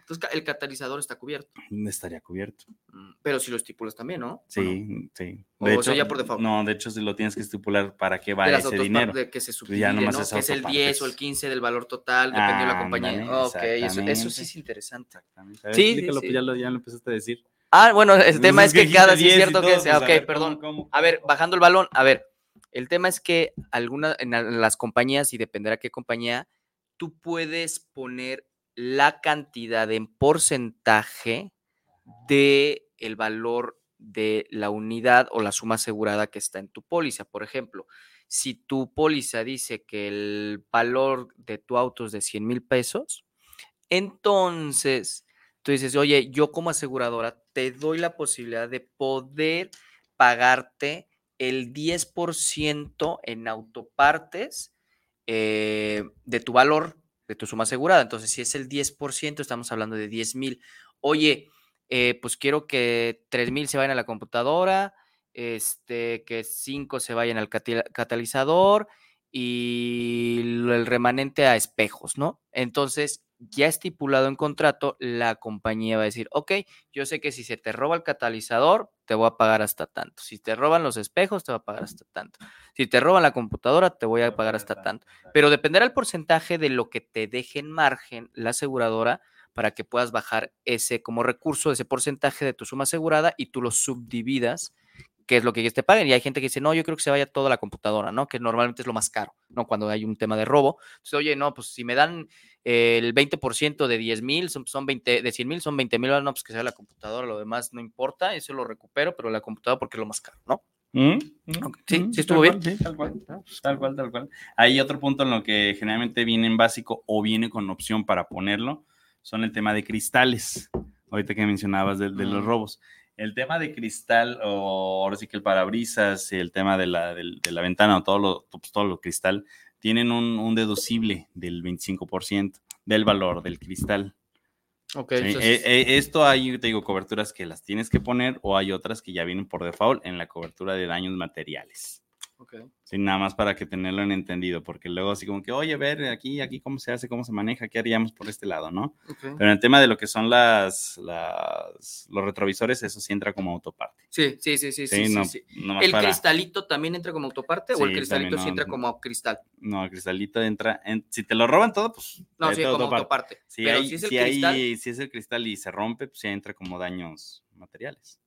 Entonces el catalizador está cubierto. Estaría cubierto. Mm, Pero si lo estipulas también, ¿no? ¿O no? Sí, sí. O eso ya por default. No, de hecho, sí lo tienes que estipular para qué de va ese dinero. de que se ya subdivide, nomás ¿no? es Que es el 10 o el autopartes. 15 del valor total, dependiendo de la compañía. Ándale, ok, eso, eso sí es interesante. Exactamente. Ver, Sí, sí, sí. pues ya lo, ya lo empezaste a decir. Ah, bueno, el Pues tema es que cada, sí 10 es cierto todo, que pues, sea, ok, ver, ¿cómo, perdón. cómo? A ver, bajando el balón, a ver, el tema es que algunas, en las compañías, y dependerá qué compañía, tú puedes poner la cantidad en porcentaje de el valor de la unidad o la suma asegurada que está en tu póliza. Por ejemplo, si tu póliza dice que el valor de tu auto es de 100 mil pesos, entonces tú dices, oye, yo como aseguradora te doy la posibilidad de poder pagarte el 10% en autopartes eh, de tu valor, de tu suma asegurada. Entonces, si es el 10%, estamos hablando de 10 mil. Oye, eh, pues quiero que 3 mil se vayan a la computadora, este, que 5 se vayan al catalizador y el remanente a espejos, ¿no? Entonces, ya estipulado en contrato, la compañía va a decir, ok, yo sé que si se te roba el catalizador, te voy a pagar hasta tanto. Si te roban los espejos, te voy a pagar hasta tanto. Si te roban la computadora, te voy a pagar hasta tanto. Pero dependerá el porcentaje de lo que te deje en margen la aseguradora para que puedas bajar ese como recurso, ese porcentaje de tu suma asegurada y tú lo subdividas, que es lo que ellos te paguen. Y hay gente que dice, no, yo creo que se vaya toda la computadora, ¿no? Que normalmente es lo más caro, ¿no? Cuando hay un tema de robo. Entonces, oye, no, pues si me dan el 20% de 10 mil, son, son 20, de 100 mil son 20 mil, no, pues que sea la computadora, lo demás no importa, eso lo recupero, pero la computadora porque es lo más caro, ¿no? ¿Mm? ¿Mm? Sí, ¿Mm? sí estuvo Tal bien. cual, sí, tal cual, tal cual, tal cual. Hay otro punto en lo que generalmente viene en básico o viene con opción para ponerlo, son el tema de cristales. Ahorita que mencionabas de, de los robos. El tema de cristal, o ahora sí que el parabrisas, el tema de la, de la ventana o todo lo, pues, todo lo cristal, tienen un, un deducible del 25% del valor del cristal. Ok, ¿sí? entonces- Eh, eh, esto hay, te digo, coberturas que las tienes que poner o hay otras que ya vienen por default en la cobertura de daños materiales. Ok. Sí, nada más para que tenerlo en entendido, porque luego así como que, oye, a ver, aquí, aquí cómo se hace, cómo se maneja, qué haríamos por este lado, ¿no? Pero en el tema de lo que son las, las los retrovisores, eso sí entra como autoparte. Sí, sí, sí, sí, Sí, sí, no, ¿El para- cristalito también entra como autoparte o el cristalito también, sí entra como cristal? No, el cristalito entra, en- si te lo roban todo, pues... No, sí, como autoparte. autoparte. Si, Pero hay- si es el si cristal, hay- si es el cristal y se rompe, pues ya entra como daños materiales.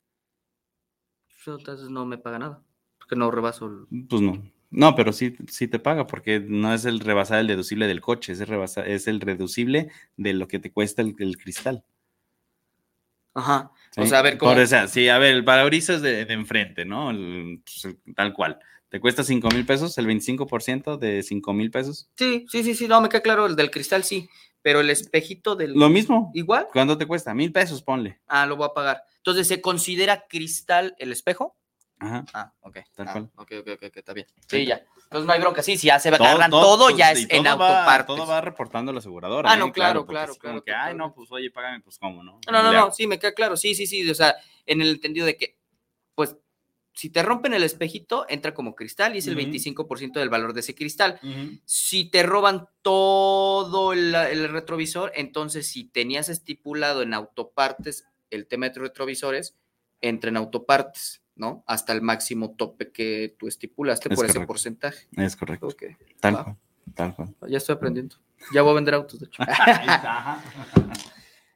pues, entonces no me paga nada. Porque no rebaso el... Pues no. No, pero sí, sí te paga, porque no es el rebasar el deducible del coche, es el, rebasa- es el reducible de lo que te cuesta el, el cristal. Ajá. O ¿sí? sea, a ver, ¿cómo? Por esa, sí, a ver, el parabrisas de, de enfrente, ¿no? Pues, el- tal cual. Te cuesta 5 mil pesos, el 25% de 5 mil pesos. Sí, sí, sí, sí, no, me queda claro, el del cristal sí, pero el espejito del... Lo mismo. ¿Igual? ¿Cuánto te cuesta? Mil pesos, ponle. Ah, lo voy a pagar. Entonces, ¿se considera cristal el espejo? Ajá. Ah, ok. Tal Ah, cual. Ok, ok, ok, está bien. Sí. Sí, ya. Entonces no hay bronca. Sí, si ya se cargan todo, ya y es en todo va- autopartes. Todo va reportando la aseguradora. Ah, no, ¿eh? claro, claro, es como claro, que, ay, no, pues oye, págame, pues cómo, ¿no? No, no, no, sí, me queda claro. Sí, sí, sí. O sea, en el entendido de que, pues, si te rompen el espejito, entra como cristal y es el Ujú. 25% del valor de ese cristal. Si te roban todo el, el retrovisor, entonces si tenías estipulado en autopartes el tema de retrovisores, entra en autopartes, ¿no? Hasta el máximo tope que tú estipulaste Es por ese porcentaje. Es correcto. Ok, Tal cual. Tal cual. ya estoy aprendiendo. Ya voy a vender autos, de hecho. (laughs)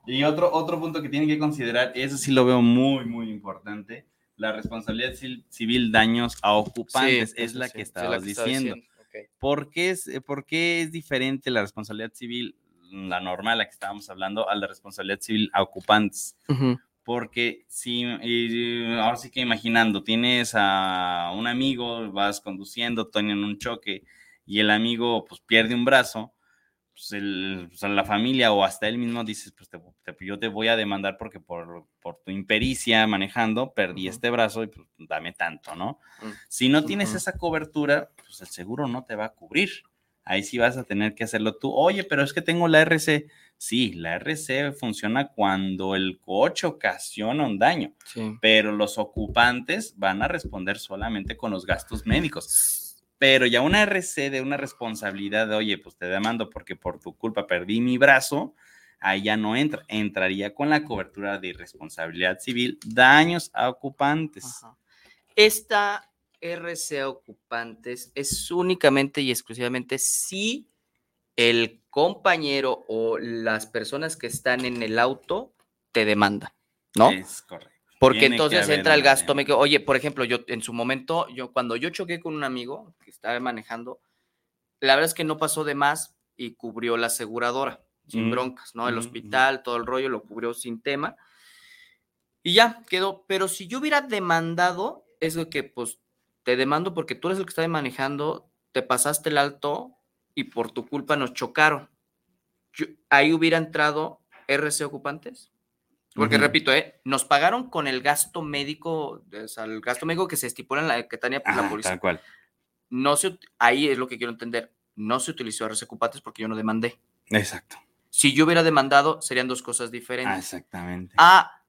Y otro, otro punto que tienen que considerar, eso sí lo veo muy, muy importante, la responsabilidad civil, daños a ocupantes, es eso la sí, que sí, es estabas que diciendo. Ok. ¿Por qué, es, ¿Por qué es diferente la responsabilidad civil, la normal, la que estábamos hablando, a la responsabilidad civil a ocupantes? Ujú. Porque si, y ahora sí que imaginando, tienes a un amigo, vas conduciendo, tienen un choque y el amigo pues pierde un brazo, pues, el- la familia o hasta él mismo dices, pues te- te- yo te voy a demandar porque por, por tu impericia manejando perdí este brazo y pues dame tanto, ¿no? Mm. Si no tienes esa cobertura, pues el seguro no te va a cubrir. Ahí sí vas a tener que hacerlo tú. Oye, pero es que tengo la RC. Sí, la RC funciona cuando el coche ocasiona un daño, Sí. pero los ocupantes van a responder solamente con los gastos médicos. Pero ya una RC de una responsabilidad de, oye, pues te demando porque por tu culpa perdí mi brazo, ahí ya no entra. Entraría con la cobertura de irresponsabilidad civil, daños a ocupantes. Ajá. Esta RC ocupantes es únicamente y exclusivamente si el compañero o las personas que están en el auto te demandan, ¿no? Es correcto. Porque Tiene entonces entra el gasto médico. Oye, por ejemplo, yo en su momento, yo cuando yo choqué con un amigo que estaba manejando, la verdad es que no pasó de más y cubrió la aseguradora, sin Mm, broncas, ¿no? El mm, mm. hospital, todo el rollo lo cubrió sin tema. Y ya quedó. Pero si yo hubiera demandado, es de que pues te demando porque tú eres el que estaba manejando, te pasaste el alto y por tu culpa nos chocaron. Yo- ahí hubiera entrado RC ocupantes. Porque repito, ¿eh? nos pagaron con el gasto médico, o sea, el gasto médico que se estipula en la que tenía la policía. tal cual. No se, ahí es lo que quiero entender. No se utilizó RC ocupantes porque yo no demandé. Exacto. Si yo hubiera demandado, serían dos cosas Ah, diferentes. exactamente. Ah,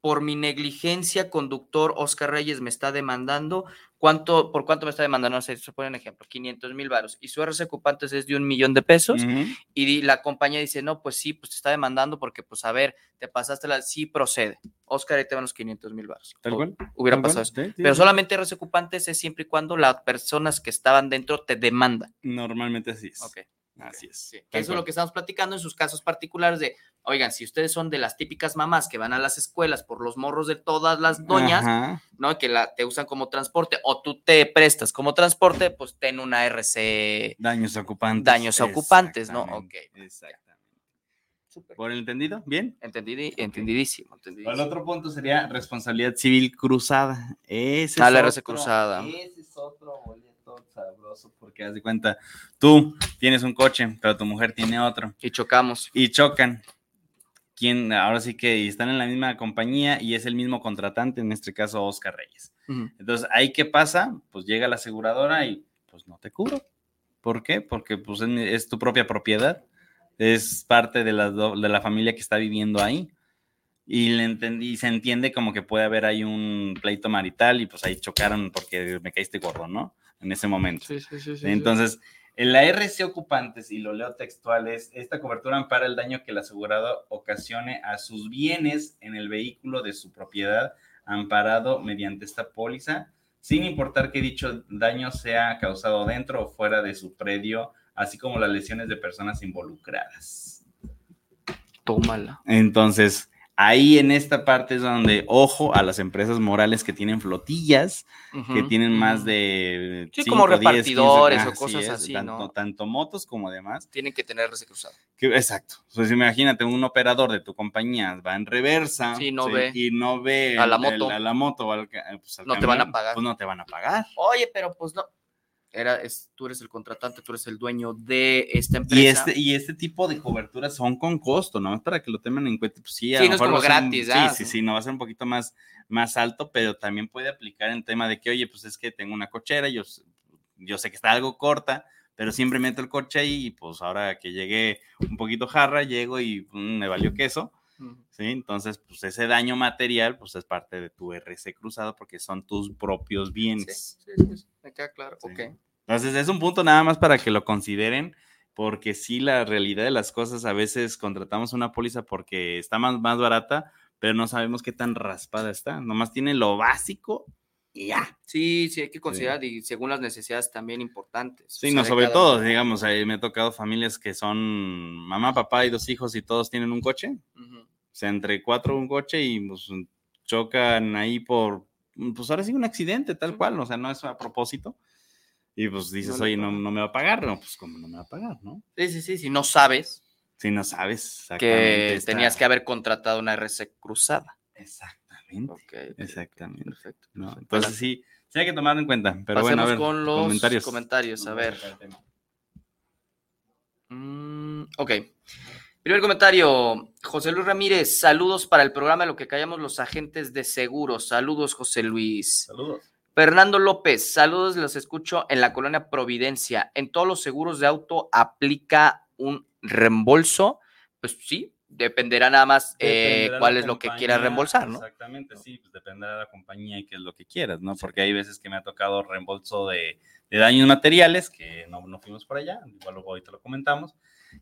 por mi negligencia, conductor Oscar Reyes me está demandando. ¿Cuánto, ¿Por cuánto me está demandando? No sé, se pone un ejemplo, 500 mil varos. Y su RC ocupantes es de un millón de pesos. Y la compañía dice, no, pues sí, pues te está demandando porque, pues a ver, te pasaste la... Sí, procede. Oscar, ahí te van los 500 mil varos. Tal cual. Hubiera tal pasado cual. sí, Pero sí. solamente RC ocupantes es siempre y cuando las personas que estaban dentro te demandan. Normalmente así es. Ok. Así es. Sí, eso es lo que estamos platicando en sus casos particulares de, oigan, si ustedes son de las típicas mamás que van a las escuelas por los morros de todas las doñas, Ajá. ¿no? Que la, te usan como transporte o tú te prestas como transporte, pues ten una RC. Daños ocupantes. Daños ocupantes, ¿no? Ok, Exactamente. ¿Por el entendido? ¿Bien? Entendidi- entendidísimo, El otro punto sería responsabilidad civil cruzada. Ese Ah, es la RC cruzada. Ese es otro boleto sabroso porque haz de cuenta, tú tienes un coche, pero tu mujer tiene otro Y chocamos. y chocan. ¿Quién? Ahora sí que están en la misma compañía y es el mismo contratante, en este caso Oscar Reyes. Ujú. Entonces, ¿ahí qué pasa? Pues llega la aseguradora y pues no te cubro. ¿Por qué? Porque pues es, tu propia propiedad, es parte de la, de la familia que está viviendo ahí. Y le entendí, se entiende como que puede haber ahí un pleito marital y pues ahí chocaron porque me caíste gordo, ¿no? En ese momento. Sí, sí, sí. Entonces, en la RC Ocupantes, y lo leo textual, es esta cobertura ampara el daño que el asegurado ocasione a sus bienes en el vehículo de su propiedad amparado mediante esta póliza, sin importar que dicho daño sea causado dentro o fuera de su predio, así como las lesiones de personas involucradas. Tómala. Entonces, ahí en esta parte es donde, ojo a las empresas morales que tienen flotillas, que tienen más de... Sí, cinco, como 10, 15, repartidores o así cosas es, así, tanto, ¿no? Tanto motos como demás. Tienen que tener RC cruzado. Que- exacto. Pues imagínate, un operador de tu compañía va en reversa Sí, no ve. y no ve A la moto. el- a la moto al pues, al No te van a pagar. Pues no te van a pagar. Oye, pero pues no. Era, es, tú eres el contratante, tú eres el dueño de esta empresa. Y este, y este tipo de coberturas son con costo, ¿no? Para que lo tengan en cuenta. Pues sí, a Sí, no es como va a ser un- gratis, ¿ah? Sí, sí, sí, no va a ser un poquito más, más alto, pero también puede aplicar en tema de que, oye, pues es que tengo una cochera, yo, yo sé que está algo corta, pero siempre meto el coche ahí y pues ahora que llegué un poquito jarra, llego y mm, me valió queso. ¿Sí? Entonces, pues ese daño material, pues es parte de tu RC cruzado porque son tus propios bienes. sí, sí, sí, me queda claro. Sí. Ok. Entonces, es un punto nada más para que lo consideren, porque sí, la realidad de las cosas, a veces contratamos una póliza porque está más, más barata, pero no sabemos qué tan raspada está. Nomás tiene lo básico y ya. Sí, sí, hay que considerar y según las necesidades también importantes. o Sí, sea, no, sobre cada todo, digamos, ahí me ha tocado familias que son mamá, papá y dos hijos y todos tienen un coche. Ujú. O sea, entre cuatro un coche y pues, chocan ahí por, pues ahora sí un accidente, tal cual, o sea, no es a propósito. Y pues dices, le oye, no, no me va a pagar, no, pues como no me va a pagar, ¿no? Sí, sí, sí, si no sabes Si no sabes que está- tenías que haber contratado una RC cruzada. Exactamente, Ok, ok, ok, exactamente. Perfecto. ¿no? perfecto. Entonces sí, sí hay que tomarlo en cuenta, pero bueno, a Pasemos ver, con los comentarios. comentarios, a ver. Mm, Ok. Primer comentario, José Luis Ramírez, saludos para el programa Lo que callamos los agentes de seguros. Saludos, José Luis. Saludos. Fernando López, saludos, los escucho en la colonia Providencia. ¿En todos los seguros de auto aplica un reembolso? Pues sí, dependerá nada más eh, Dependerá cuál la es lo que quieras reembolsar, ¿no? Exactamente, sí, pues dependerá de la compañía y qué es lo que quieras, ¿no? Porque hay veces que me ha tocado reembolso de, de daños materiales, que no, no fuimos por allá, igual luego ahorita lo comentamos,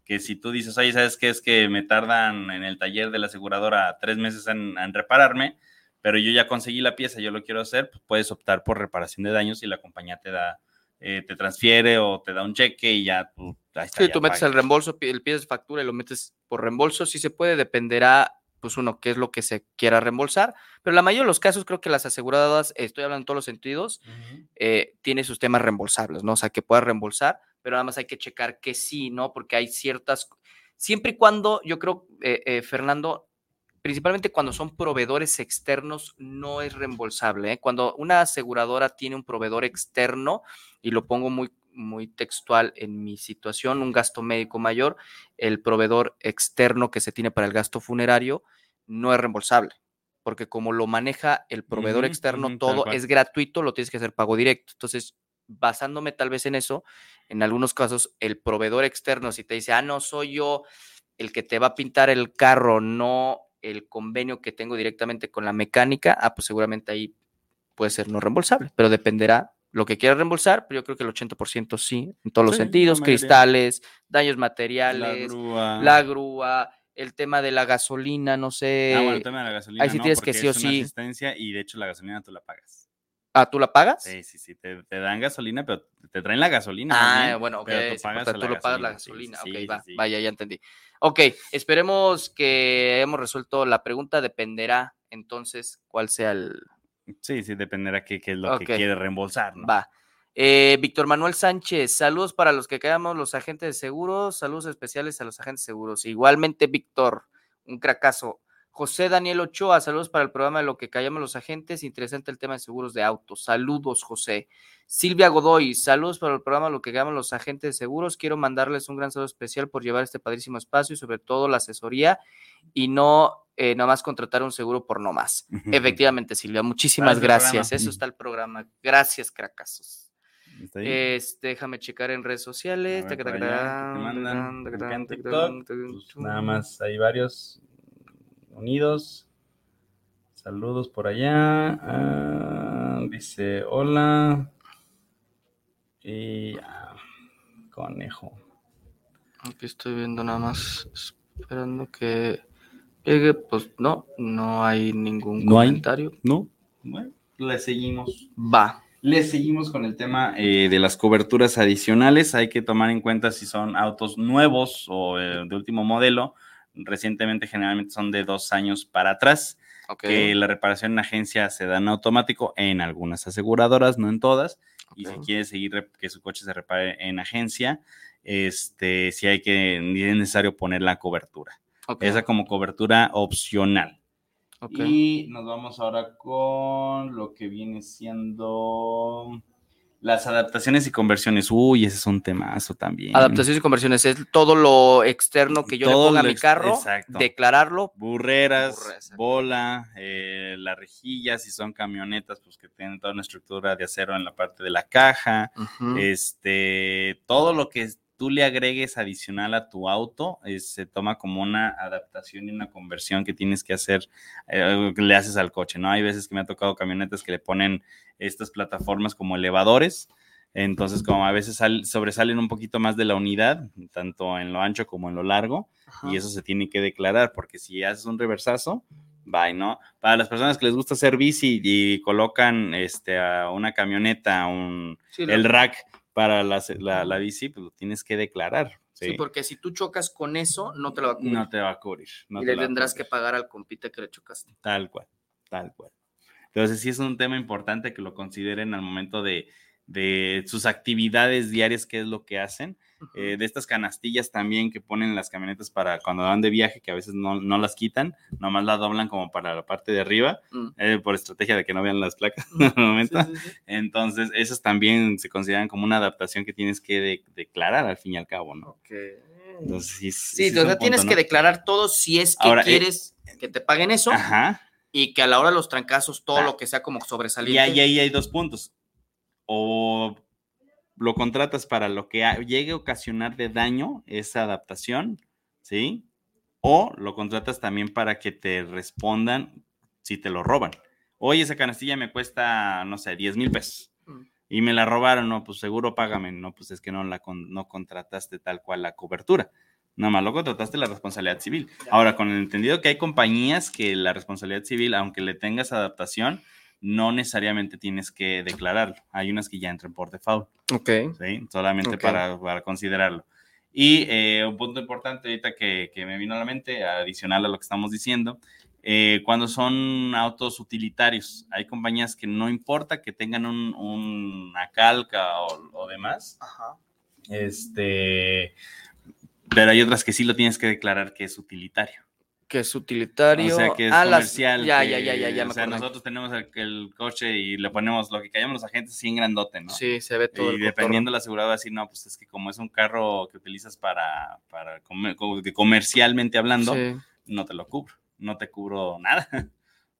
que si tú dices, oye, ¿sabes qué? Es que me tardan en el taller de la aseguradora tres meses en, en repararme, pero yo ya conseguí la pieza, yo lo quiero hacer, pues puedes optar por reparación de daños y la compañía te da, eh, te transfiere o te da un cheque y ya tú, ahí está, Sí, ya tú metes pagas. el reembolso, el pides factura y lo metes por reembolso, sí se puede, dependerá, pues uno, qué es lo que se quiera reembolsar, pero la mayoría de los casos creo que las aseguradoras, estoy hablando en todos los sentidos, eh, tiene sus temas reembolsables, ¿no? O sea, que pueda reembolsar, pero nada más hay que checar que sí, ¿no? Porque hay ciertas, siempre y cuando, yo creo, eh, eh, Fernando, principalmente cuando son proveedores externos, no es reembolsable. ¿eh? Cuando una aseguradora tiene un proveedor externo, y lo pongo muy, muy textual en mi situación, un gasto médico mayor, el proveedor externo que se tiene para el gasto funerario no es reembolsable. Porque como lo maneja el proveedor externo, todo es gratuito, lo tienes que hacer pago directo. Entonces, basándome tal vez en eso, en algunos casos, el proveedor externo, si te dice, ah, no, soy yo el que te va a pintar el carro, no el convenio que tengo directamente con la mecánica, ah, pues seguramente ahí puede ser no reembolsable, pero dependerá lo que quieras reembolsar, pero yo creo que el 80% sí, en todos los Sí, sentidos, cristales, daños La materiales, grúa. la grúa, el tema de la gasolina, no sé. Ah, bueno, el tema de la gasolina. ahí sí no, tienes que sí o sí. asistencia y de hecho la gasolina tú la pagas. Ah, ¿tú la pagas? Sí, sí, sí. Te, te dan gasolina, pero te traen la gasolina. Ah, bueno, ok. pero tú sí, pagas o sea, a tú lo pagas la gasolina, sí, ok, sí, va, vaya, ya entendí. Ok, esperemos que hayamos resuelto la pregunta. Dependerá entonces cuál sea el. Sí, sí, dependerá qué, qué es lo que quiere reembolsar, ¿no? Va. Eh, Víctor Manuel Sánchez, saludos para los que quedamos los agentes de seguros, saludos especiales a los agentes de seguros. Igualmente, Víctor, un cracazo. José Daniel Ochoa, saludos para el programa de lo que callamos los agentes. Interesante el tema de seguros de autos. Saludos, José. Silvia Godoy, saludos para el programa Lo que callamos los agentes de seguros. Quiero mandarles un gran saludo especial por llevar este padrísimo espacio y sobre todo la asesoría y no eh, nada más contratar un seguro por no más. Efectivamente, Silvia, muchísimas gracias. Eso está el programa. Gracias, cracazos. ¿Está ahí? Este, déjame checar en redes sociales. Pues, nada más hay varios unidos. Saludos por allá. Ah, dice hola. Y ah, conejo. Aquí estoy viendo nada más, esperando que llegue. Pues no, no hay ningún ¿No hay? comentario. ¿No? Bueno, le seguimos. Va. Le seguimos con el tema eh, de las coberturas adicionales. Hay que tomar en cuenta si son autos nuevos o eh, de último modelo. Recientemente, generalmente son de dos años para atrás. Que la reparación en agencia se da en automático en algunas aseguradoras, no en todas. Y si quiere seguir que su coche se repare en agencia, este, sí hay que, es necesario poner la cobertura. Esa como cobertura opcional. Y nos vamos ahora con lo que viene siendo las adaptaciones y conversiones. Uy, ese es un temazo también. Adaptaciones y conversiones es todo lo externo que yo Todo le ponga a mi carro, exacto. declararlo. Burreras, Burreras. bola, eh, la rejilla, si son camionetas, pues que tienen toda una estructura de acero en la parte de la caja. Este, todo lo que tú le agregues adicional a tu auto eh, se toma como una adaptación y una conversión que tienes que hacer, eh, que le haces al coche, ¿no? Hay veces que me ha tocado camionetas que le ponen estas plataformas como elevadores, entonces como a veces sal- sobresalen un poquito más de la unidad, tanto en lo ancho como en lo largo, Ajá. y eso se tiene que declarar, porque si haces un reversazo, bye, ¿no? Para las personas que les gusta hacer bici y colocan este, a una camioneta, un, Sí, el rack para la, la- la bici, pues lo tienes que declarar. sí, ¿sí? porque si tú chocas con eso, no te lo va a cubrir. no te va a cubrir. no y te le tendrás que pagar al compita que le chocaste. Tal cual, tal cual. Entonces sí es un tema importante que lo consideren al momento de, de sus actividades diarias, qué es lo que hacen. Eh, de estas canastillas también que ponen las camionetas para cuando van de viaje, que a veces no, no las quitan, nomás las doblan como para la parte de arriba, Mm. eh, por estrategia de que no vean las placas (laughs) al momento. Sí, sí, sí. Entonces, esas también se consideran como una adaptación que tienes que de- declarar al fin y al cabo, ¿no? Entonces, sí, Sí, es o un sea, tienes que declarar todo si es que Ahora, eh, quieres que te paguen eso Ajá. y que a la hora de los trancazos todo Ah. lo que sea como Y sobresaliente. ahí, ahí hay dos puntos. O lo contratas para lo que llegue a ocasionar de daño esa adaptación, ¿sí? O lo contratas también para que te respondan si te lo roban. Oye, esa canastilla me cuesta, no sé, 10 mil pesos. Mm. Y me la robaron, no, pues seguro págame. No, pues es que no la con- no contrataste tal cual la cobertura. Nada más lo contrataste la responsabilidad civil. Ahora, con el entendido que hay compañías que la responsabilidad civil, aunque le tengas adaptación, no necesariamente tienes que declararlo. Hay unas que ya entran por default, Ok. ¿sí? Solamente Ok. para, para considerarlo. Y eh, un punto importante ahorita que, que me vino a la mente, adicional a lo que estamos diciendo, eh, cuando son autos utilitarios, hay compañías que no importa que tengan un- una calca o, o demás, Ajá. este, pero hay otras que sí lo tienes que declarar que es utilitario. Que es utilitario. O sea, que es Ah, las- comercial. Ya, que, ya, ya, ya, ya. O sea, nosotros tenemos el, el coche y le ponemos lo que callamos los agentes en grandote, ¿no? Sí, se ve todo. y el dependiendo de la aseguradora, así, no, pues es que como es un carro que utilizas para, para comer- comercialmente hablando, Sí. no te lo cubro, no te cubro nada, (laughs)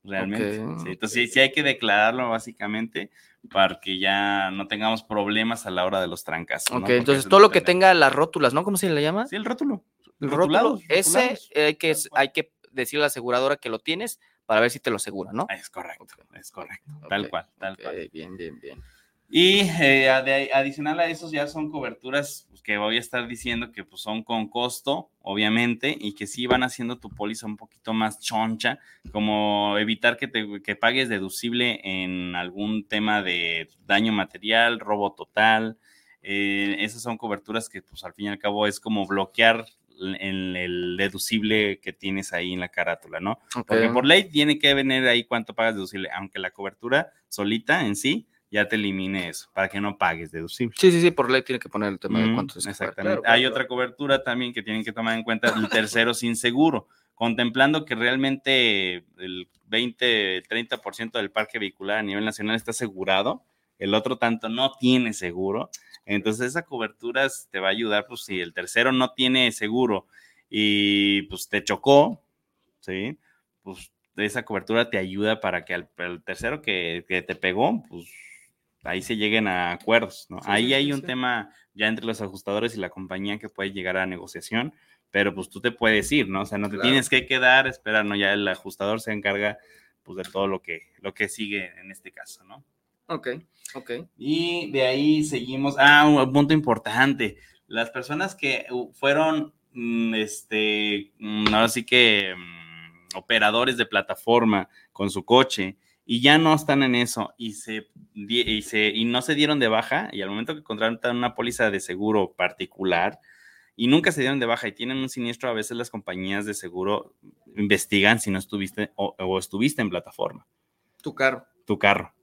realmente. Sí, entonces, sí, sí hay que declararlo básicamente para que ya no tengamos problemas a la hora de los trancas. Ok, entonces todo lo que tenga las rótulas, ¿no? ¿Cómo se le llama? Sí, el rótulo. El rótulo. Ese eh, hay que, hay que decirle a la aseguradora que lo tienes para ver si te lo asegura, ¿no? Es correcto, es correcto. Tal cual, tal ok, cual. Bien, bien, bien. Y eh, adicional a esos ya son coberturas pues, que voy a estar diciendo que pues, son con costo, obviamente, y que sí van haciendo tu póliza un poquito más choncha, como evitar que, te, que pagues deducible en algún tema de daño material, robo total. Eh, esas son coberturas que pues al fin y al cabo es como bloquear el, el deducible que tienes ahí en la carátula, ¿no? Porque Ok. por ley tiene que venir ahí cuánto pagas deducible, aunque la cobertura solita en sí ya te elimine eso, para que no pagues deducible. Sí, sí, sí, por ley tiene que poner el tema de Mm, cuánto es. Exactamente. Hay otra cobertura también que tienen que tomar en cuenta, el tercero sin seguro, contemplando que realmente el 20, el 30% del parque vehicular a nivel nacional está asegurado, el otro tanto no tiene seguro. Entonces esa cobertura te va a ayudar, pues si el tercero no tiene seguro y pues te chocó, ¿sí? Pues esa cobertura te ayuda para que al, al tercero que, que te pegó, pues ahí se lleguen a acuerdos, ¿no? Sí, ahí sí, hay sí, un tema ya entre los ajustadores y la compañía que puede llegar a negociación, pero pues tú te puedes ir, ¿no? O sea, no te Claro. tienes que quedar, esperar, ¿no? Ya el ajustador se encarga pues de todo lo que, lo que sigue en este caso, ¿no? Ok, ok. Y de ahí seguimos. Ah, un punto importante. Las personas que fueron, mm, este, mm, ahora sí que mm, operadores de plataforma con su coche y ya no están en eso y se, y se y no se dieron de baja y al momento que contratan una póliza de seguro particular y nunca se dieron de baja y tienen un siniestro, a veces las compañías de seguro investigan si no estuviste o- o estuviste en plataforma Tu carro. tu carro.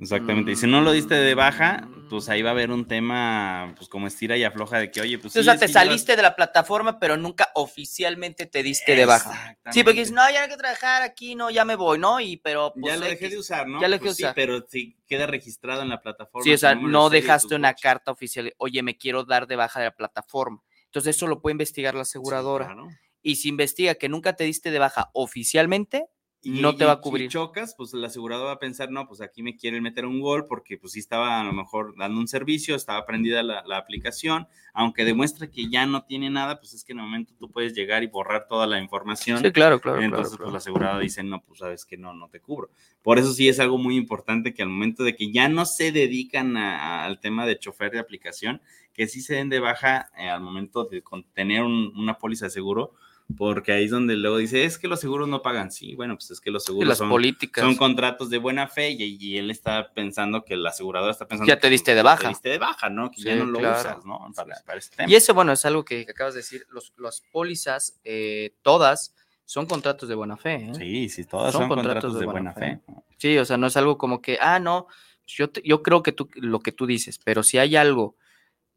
Exactamente. Y si no lo diste de baja, pues ahí va a haber un tema, pues como estira y afloja de que, oye, pues. o sea, te saliste de la plataforma, pero nunca oficialmente te diste de baja. Sí, porque dices, no, ya no hay que trabajar aquí, no, ya me voy, ¿no? Y pero pues, ya lo dejé de usar, ¿no? Ya lo dejé Pues de usar. Sí, pero sí queda registrado en la plataforma. Sí, o sea, no de dejaste una coche. carta oficial, oye, me quiero dar de baja de la plataforma. Entonces eso lo puede investigar la Sí, aseguradora. claro. Y si investiga que nunca te diste de baja oficialmente, Y- no te va a cubrir. Si chocas, pues el asegurador va a pensar, no, pues aquí me quieren meter un gol porque pues sí estaba a lo mejor dando un servicio, estaba prendida la, la aplicación, aunque demuestre que ya no tiene nada, pues es que en el momento tú puedes llegar y borrar toda la información. sí, claro, claro. Entonces, claro, pues la claro. asegurada dice, no, pues sabes que no, no te cubro. Por eso sí es algo muy importante que al momento de que ya no se dedican a- al tema de chofer de aplicación, que sí se den de baja eh, al momento de tener un- una póliza de seguro, porque ahí es donde luego dice, es que los seguros no pagan. Sí, bueno, pues es que los seguros las son, políticas. son contratos de buena fe y, y él está pensando que la aseguradora está pensando Ya te que diste de ya baja. Te diste de baja, ¿no? Que ya no lo usas, ¿no? Para, para ese tema. Y eso, bueno, es algo que acabas de decir. Los, las pólizas, eh, todas, son contratos de buena fe. ¿eh? Sí, sí, todas Son son, contratos contratos de de buena buena fe. Sí, o sea, no es algo como que, ah, no, yo, te- yo creo que tú, lo que tú dices, pero si hay algo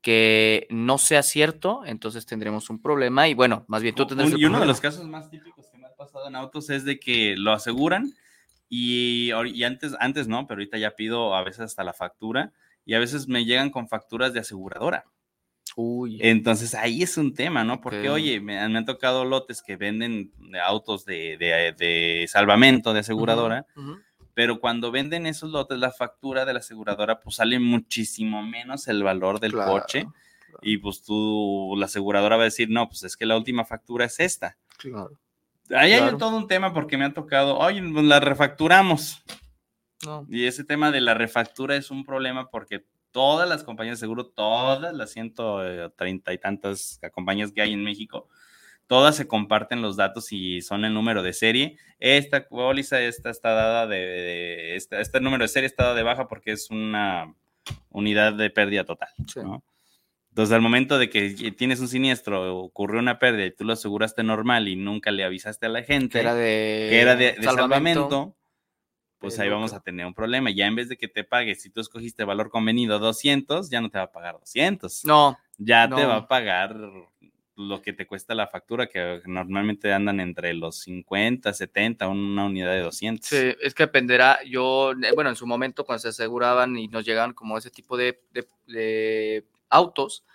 que no sea cierto, entonces tendremos un problema y bueno, más bien tú tendrás Un- y uno de los casos más típicos que me ha pasado en autos es de que lo aseguran y, y antes, antes no, pero ahorita ya pido a veces hasta la factura y a veces me llegan con facturas de aseguradora. Uy. Entonces ahí es un tema, ¿no? Porque, Ok. oye, me, han- me han tocado lotes que venden de autos de, de- de salvamento, de aseguradora, ujú. Pero cuando venden esos lotes, la factura de la aseguradora, pues sale muchísimo menos el valor del Claro, coche. Y pues tú, la aseguradora va a decir, no, pues es que la última factura es esta. Claro. Ahí hay Claro. todo un tema porque me ha tocado, oye, pues la refacturamos. No. Y ese tema de la refactura es un problema porque todas las compañías de seguro, todas las 130 y tantas compañías que hay en México, todas se comparten los datos y son el número de serie. Esta póliza, esta está dada de, de- esta- este número de serie está dado de baja porque es una unidad de pérdida total. Sí. ¿no? Entonces, al momento de que tienes un siniestro, ocurrió una pérdida y tú lo aseguraste normal y nunca le avisaste a la gente Que era de. que era de, de salvamento, pues ahí Pero vamos a tener un problema. Ya en vez de que te pague, si tú escogiste valor convenido 200, ya no te va a pagar 200. No, ya te no. va a pagar lo que te cuesta la factura, que normalmente andan entre los 50, 70, una unidad de 200. Sí, es que dependerá. Yo, eh, bueno, en su momento cuando se aseguraban y nos llegaban como ese tipo de, de- de autos,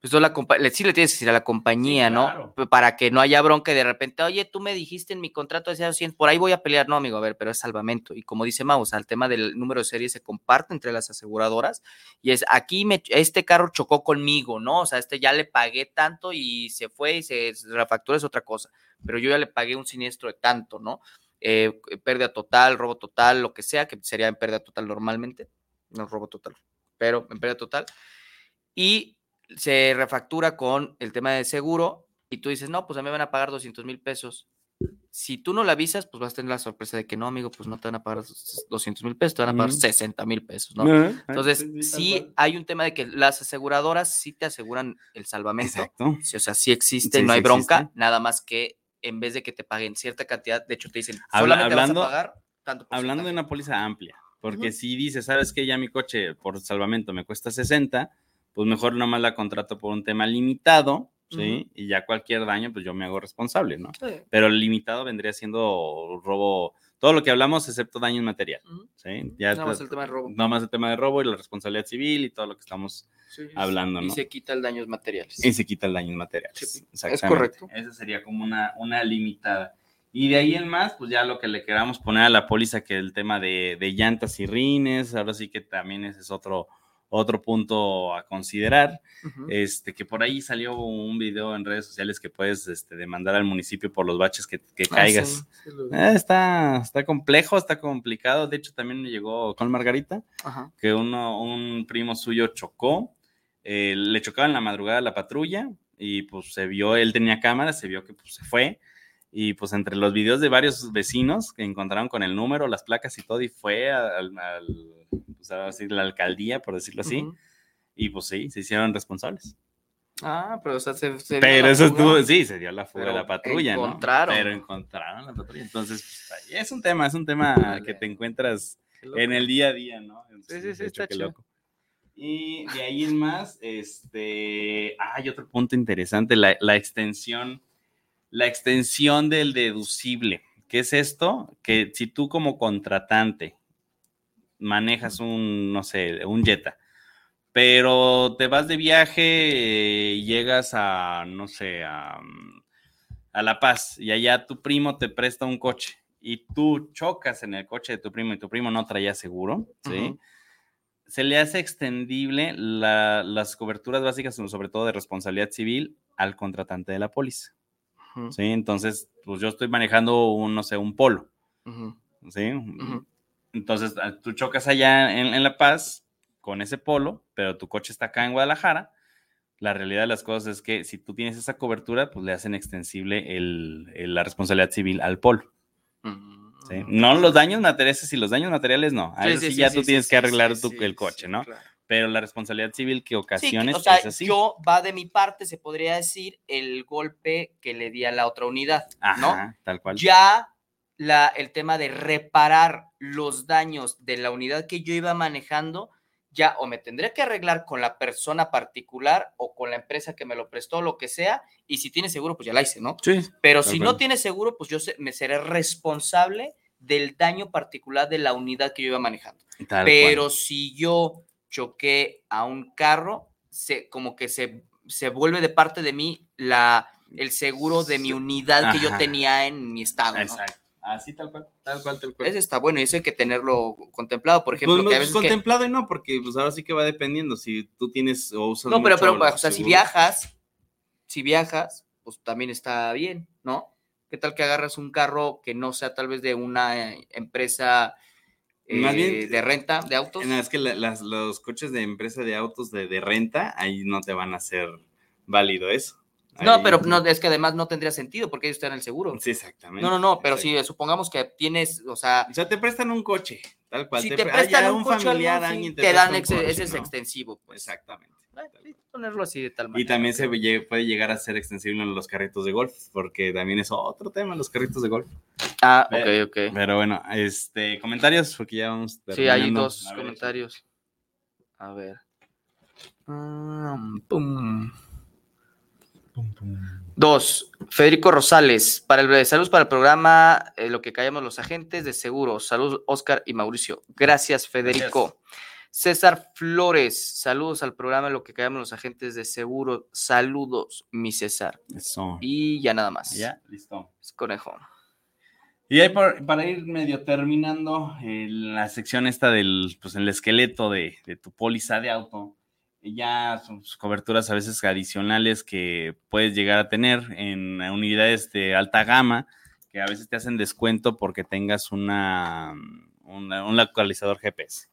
pues la le- sí le tienes que decir a la compañía, claro. ¿no? P- Para que no haya bronca y de repente, oye, tú me dijiste en mi contrato decía 100, por ahí voy a pelear. No, amigo, a ver, pero es salvamento. Y como dice Mau, o sea, el tema del número de serie se comparte entre las aseguradoras y es aquí me, este carro chocó conmigo, ¿no? O sea, este ya le pagué tanto y se fue y se refactura es otra cosa, pero yo ya le pagué un siniestro de tanto, ¿no? eh, pérdida total, robo total, lo que sea, que sería en pérdida total normalmente, no robo total, pero en pérdida total. Y se refactura con el tema de seguro y tú dices, no, pues a mí me van a pagar 200 mil pesos. Si tú no le avisas, pues vas a tener la sorpresa de que no, amigo, pues no te van a pagar 200 mil pesos, te van a pagar Ujú. 60 mil pesos, ¿no? Entonces, sí hay un tema de que las aseguradoras sí te aseguran el salvamento, Exacto. Sí, o sea, sí existe, Sí, no hay sí bronca, existe. nada más que en vez de que te paguen cierta cantidad, de hecho te dicen, Habla- solamente hablando- vas a pagar tanto Hablando de porcentaje". una póliza amplia, porque si dices, sabes que ya mi coche por salvamento me cuesta 60, pues mejor nomás la contrato por un tema limitado, ¿sí? Y ya cualquier daño, pues yo me hago responsable, ¿no? Sí. Pero el limitado vendría siendo robo, todo lo que hablamos excepto daño inmaterial. ¿sí? Ya Nada más el tema de robo. nada más el tema de robo y la responsabilidad civil y todo lo que estamos Sí, sí, sí. hablando, Y ¿no? se quita el daños materiales. y se quita el daño inmaterial. Sí, es Exactamente. correcto. Esa sería como una, una limitada. Y de ahí en más, pues ya lo que le queramos poner a la póliza, que el tema de, de llantas y rines, ahora sí que también ese es otro, otro punto a considerar. Este, que por ahí salió un video en redes sociales que puedes este, demandar al municipio por los baches que, que Ah, caigas. sí, sí. Eh, está, está complejo, está complicado. De hecho, también me llegó con Margarita que uno, un primo suyo chocó, eh, le chocaba en la madrugada la patrulla y pues se vio, él tenía cámara, se vio que pues, se fue y pues entre los videos de varios vecinos que encontraron con el número, las placas y todo y fue al, al pues, a decir, la alcaldía, por decirlo así, Ujú. y pues sí, se hicieron responsables. Ah, pero o sea, se, se Pero eso fuga. estuvo, sí, se dio la fuga de la patrulla, encontraron. ¿no? Pero encontraron la patrulla. Entonces, pues, es un tema, es un tema Órale. que te encuentras en el día a día, ¿no? Sí, sí, sí, hecho, está qué chido. loco. Y de ahí en más, este, hay otro punto interesante, la, la extensión, la extensión del deducible. ¿Qué es esto? Que si tú como contratante manejas un, no sé, un Jetta, pero te vas de viaje y llegas a, no sé, a, a La Paz y allá tu primo te presta un coche y tú chocas en el coche de tu primo y tu primo no traía seguro, ¿sí? Se le hace extendible la- las coberturas básicas, sobre todo de responsabilidad civil, al contratante de la póliza, ¿sí? Entonces, pues yo estoy manejando un, no sé, un polo. ¿sí? Entonces, ah, tú chocas allá en, en La Paz con ese polo, pero tu coche está acá en Guadalajara. La realidad de las cosas es que si tú tienes esa cobertura, pues le hacen extensible el- el- la responsabilidad civil al polo. ¿sí? Ujú. No los daños materiales y los daños materiales no. A Sí, eso sí, sí, sí, ya sí, tú sí, tienes sí, que arreglar sí, tu- sí, el coche, sí, ¿no? claro. Pero la responsabilidad civil que Sí, que, ocasiones o sea, es así. yo va de mi parte, se podría decir, el golpe que le di a la otra unidad, ¿no? Ajá, tal cual. Ya la, el tema de reparar los daños de la unidad que yo iba manejando, ya o me tendré que arreglar con la persona particular o con la empresa que me lo prestó, lo que sea, y si tiene seguro, pues ya la hice, ¿no? Sí, Pero si cual. no tiene seguro, pues yo se- me seré responsable del daño particular de la unidad que yo iba manejando. tal Pero cual. si yo choqué a un carro, se, como que se se vuelve de parte de mí la, el seguro de mi unidad que yo tenía en mi estado. ¿no? Exacto. Así tal cual, tal cual, tal cual. Ese está bueno y eso hay que tenerlo contemplado. Por ejemplo, Pues, no, que a pues, que- contemplado y no, porque pues ahora sí que va dependiendo. Si tú tienes o usas No, pero, mucho pero o sea, si viajas, si viajas, pues también está bien, ¿no? ¿Qué tal que agarras un carro que no sea tal vez de una eh, empresa Más eh, bien, de renta de autos? No, es que la- las- los coches de empresa de autos de, de renta, ahí no te van a hacer válido eso. No, Ahí- pero no, es que además no tendría sentido porque ellos están en el seguro. Sí, exactamente. No, no, no, pero si supongamos que tienes, o sea, O sea, te prestan un coche, tal cual. si te ah, prestan ya un coche o algo familiar, así, alguien te, presta dan, un ex- coche, ese es ¿no? extensivo, pues. Exactamente. Eh, ponerlo así de tal manera. Y también se puede llegar a ser extensible en los carritos de golf, porque también es otro tema, los carritos de golf. Ah, ok, ok. Pero bueno, este, comentarios, porque ya vamos Sí, hay dos A ver, comentarios. A ver. Mm, pum. Dos, Federico Rosales, para el saludos para el programa eh, Lo que callamos los agentes de seguro. Saludos, Oscar y Mauricio. Gracias, Federico. César Flores, saludos al programa Lo que callamos los agentes de seguro. Saludos, mi César. Eso. Y ya nada más. Ya, listo. Es conejo. Y ahí por- para ir medio terminando la sección esta del pues, el esqueleto de, de tu póliza de auto, ya son sus coberturas a veces adicionales que puedes llegar a tener en unidades de alta gama, que a veces te hacen descuento porque tengas una, una- un localizador GPS.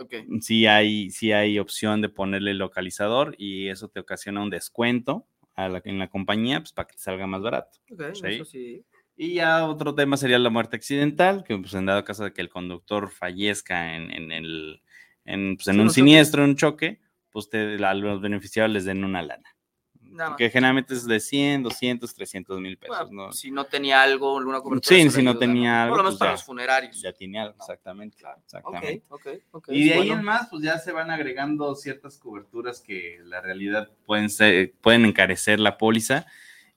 Ok. Sí hay, sí hay opción de ponerle localizador y eso te ocasiona un descuento a la- en la compañía pues, para que te salga más barato. Ok, Sí. eso sí. Y ya otro tema sería la muerte accidental, que pues en dado caso de que el conductor fallezca en, en el, en, pues, en Sí, un siniestro, en un choque, pues te- a los beneficiarios les den una lana. Nada más. Que generalmente es de 100, 200, 300 mil pesos, Bueno, ¿no? Si no tenía algo, alguna cobertura. Sí, si no ayuda, tenía algo, Por lo menos pues para ya. los funerarios. Ya tiene algo, exactamente. Ok, exactamente. ok, ok. Y de es ahí bueno. en más, pues ya se van agregando ciertas coberturas que la realidad pueden, ser, pueden encarecer la póliza.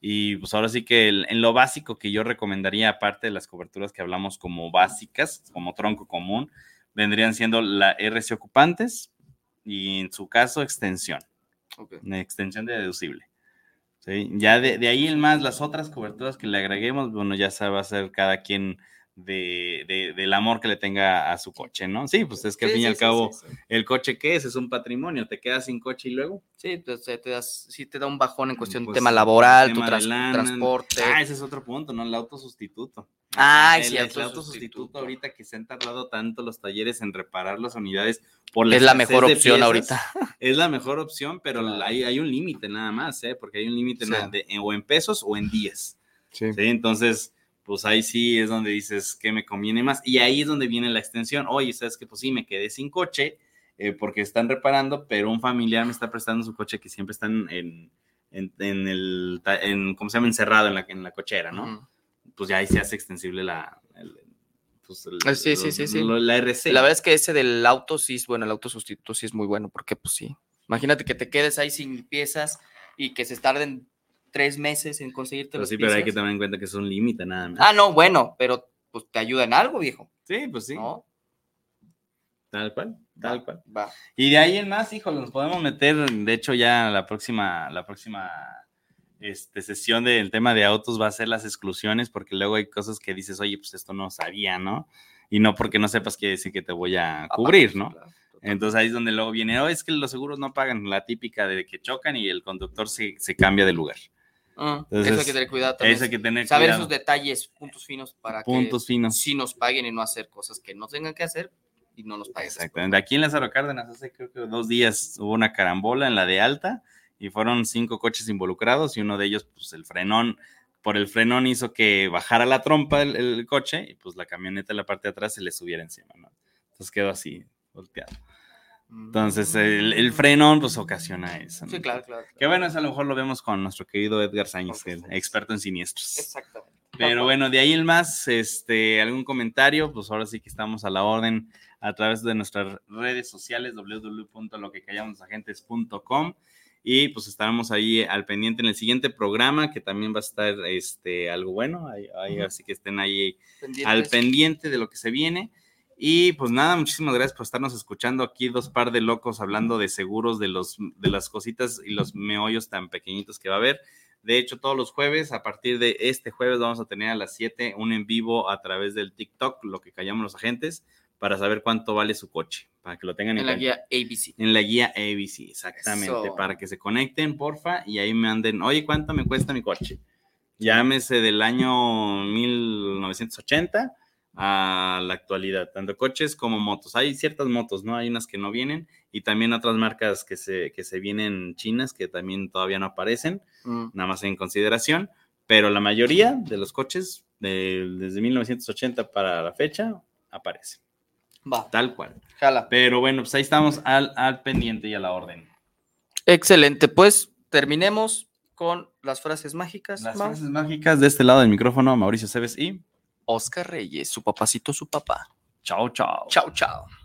Y pues ahora sí que el- en lo básico que yo recomendaría, aparte de las coberturas que hablamos como básicas, como tronco común, vendrían siendo la RC ocupantes y en su caso extensión, Ok. una extensión de deducible. ¿sí? Ya de, de ahí en más, las otras coberturas que le agreguemos, bueno, ya se va a hacer cada quien de, de- del amor que le tenga a su coche, ¿no? Sí, pues es que al Sí, fin y al sí, cabo, sí, sí. el coche qué es, es un patrimonio, te quedas sin coche y luego. Sí, pues te, te das, sí te da un bajón en cuestión Pues, de tema el laboral, tu tema de trans- lana. transporte. Ah, ese es otro punto, ¿no? El autosustituto. Ah, el, sí, el autosustituto. autosustituto ahorita que se han tardado tanto los talleres en reparar las unidades por es la mejor opción piezas, ahorita. Es la mejor opción, pero Claro. hay, hay un límite nada más, ¿eh? Porque hay un límite de- o en pesos o en días. Sí. ¿sí? Entonces, pues ahí sí es donde dices que me conviene más. Y ahí es donde viene la extensión. Oye, ¿sabes que Pues sí, me quedé sin coche eh, porque están reparando, pero un familiar me está prestando su coche que siempre están en, en, en el, en, ¿cómo se llama? Encerrado en la, en la cochera, ¿no? Pues ya ahí se hace extensible la... el- pues, el- Ah, sí, sí, sí, sí. lo- La RC. La verdad es que ese del auto sí es bueno, el auto sustituto sí es muy bueno, porque pues sí. Imagínate que te quedes ahí sin piezas y que se tarden tres meses en conseguirte Pero las sí, pero hay que tener en cuenta que es un límite nada más. Ah, no, bueno, pero pues te ayuda en algo, viejo. sí, pues sí. ¿No? Tal cual, tal Va, cual. Va. Y de ahí en más, híjole, nos podemos meter, de hecho, ya la próxima, la próxima este, sesión del tema de autos va a ser las exclusiones, porque luego hay cosas que dices, oye, pues esto no sabía, ¿no? Y no porque no sepas quiere decir que te voy a cubrir, ¿no? Claro, totalmente. Entonces ahí es donde luego viene, oh, es que los seguros no pagan, la típica de que chocan y el conductor se, se cambia de lugar. Ah, Entonces, eso hay que tener cuidado también. Eso hay que tener Saber cuidado. esos detalles, puntos finos para Puntos que finos. sí nos paguen y no hacer cosas que no tengan que hacer y no nos paguen. Exactamente. Aquí en Lázaro Cárdenas hace creo que dos días hubo una carambola en la de alta y fueron cinco coches involucrados y uno de ellos, pues el frenón, por el frenón hizo que bajara la trompa el, el coche y pues la camioneta en la parte de atrás se le subiera encima, ¿no? Entonces quedó así, volteado. Entonces el, el frenón pues ocasiona eso. ¿no? Sí, claro, claro. Que bueno, eso a lo mejor lo vemos con nuestro querido Edgar Por el experto en siniestros. Exactamente. Pero bueno, de ahí el más, este, algún comentario, pues ahora sí que estamos a la orden a través de nuestras redes sociales, www.loquecallamosagentes.com y pues estaremos ahí al pendiente en el siguiente programa, que también va a estar, este, algo bueno, ahí, ahí Ujú. así que estén ahí al pendiente de lo que se viene. Y pues nada, muchísimas gracias por estarnos escuchando aquí, dos par de locos hablando de seguros, de, los, de las cositas y los meollos tan pequeñitos que va a haber. De hecho, todos los jueves, a partir de este jueves, vamos a tener a las 7 un en vivo a través del TikTok, lo que callamos los agentes, para saber cuánto vale su coche, para que lo tengan En la cuenta. guía ABC. En la guía ABC, exactamente, Eso. para que se conecten, porfa, y ahí me anden, oye, ¿cuánto me cuesta mi coche? Llámese del año 1980 a la actualidad, tanto coches como motos. Hay ciertas motos, ¿no? Hay unas que no vienen y también otras marcas que se, que se vienen chinas que también todavía no aparecen, Mm. nada más en consideración, pero la mayoría de los coches de- desde 1980 para la fecha aparecen, Va, tal cual. jala. Pero bueno, pues ahí estamos al, al pendiente y a la orden. Excelente, pues terminemos con las frases mágicas. Las Mau. frases mágicas de este lado del micrófono, Mauricio Cebes y Oscar Reyes, su papacito, su papá. chao, chao. Chao, chao.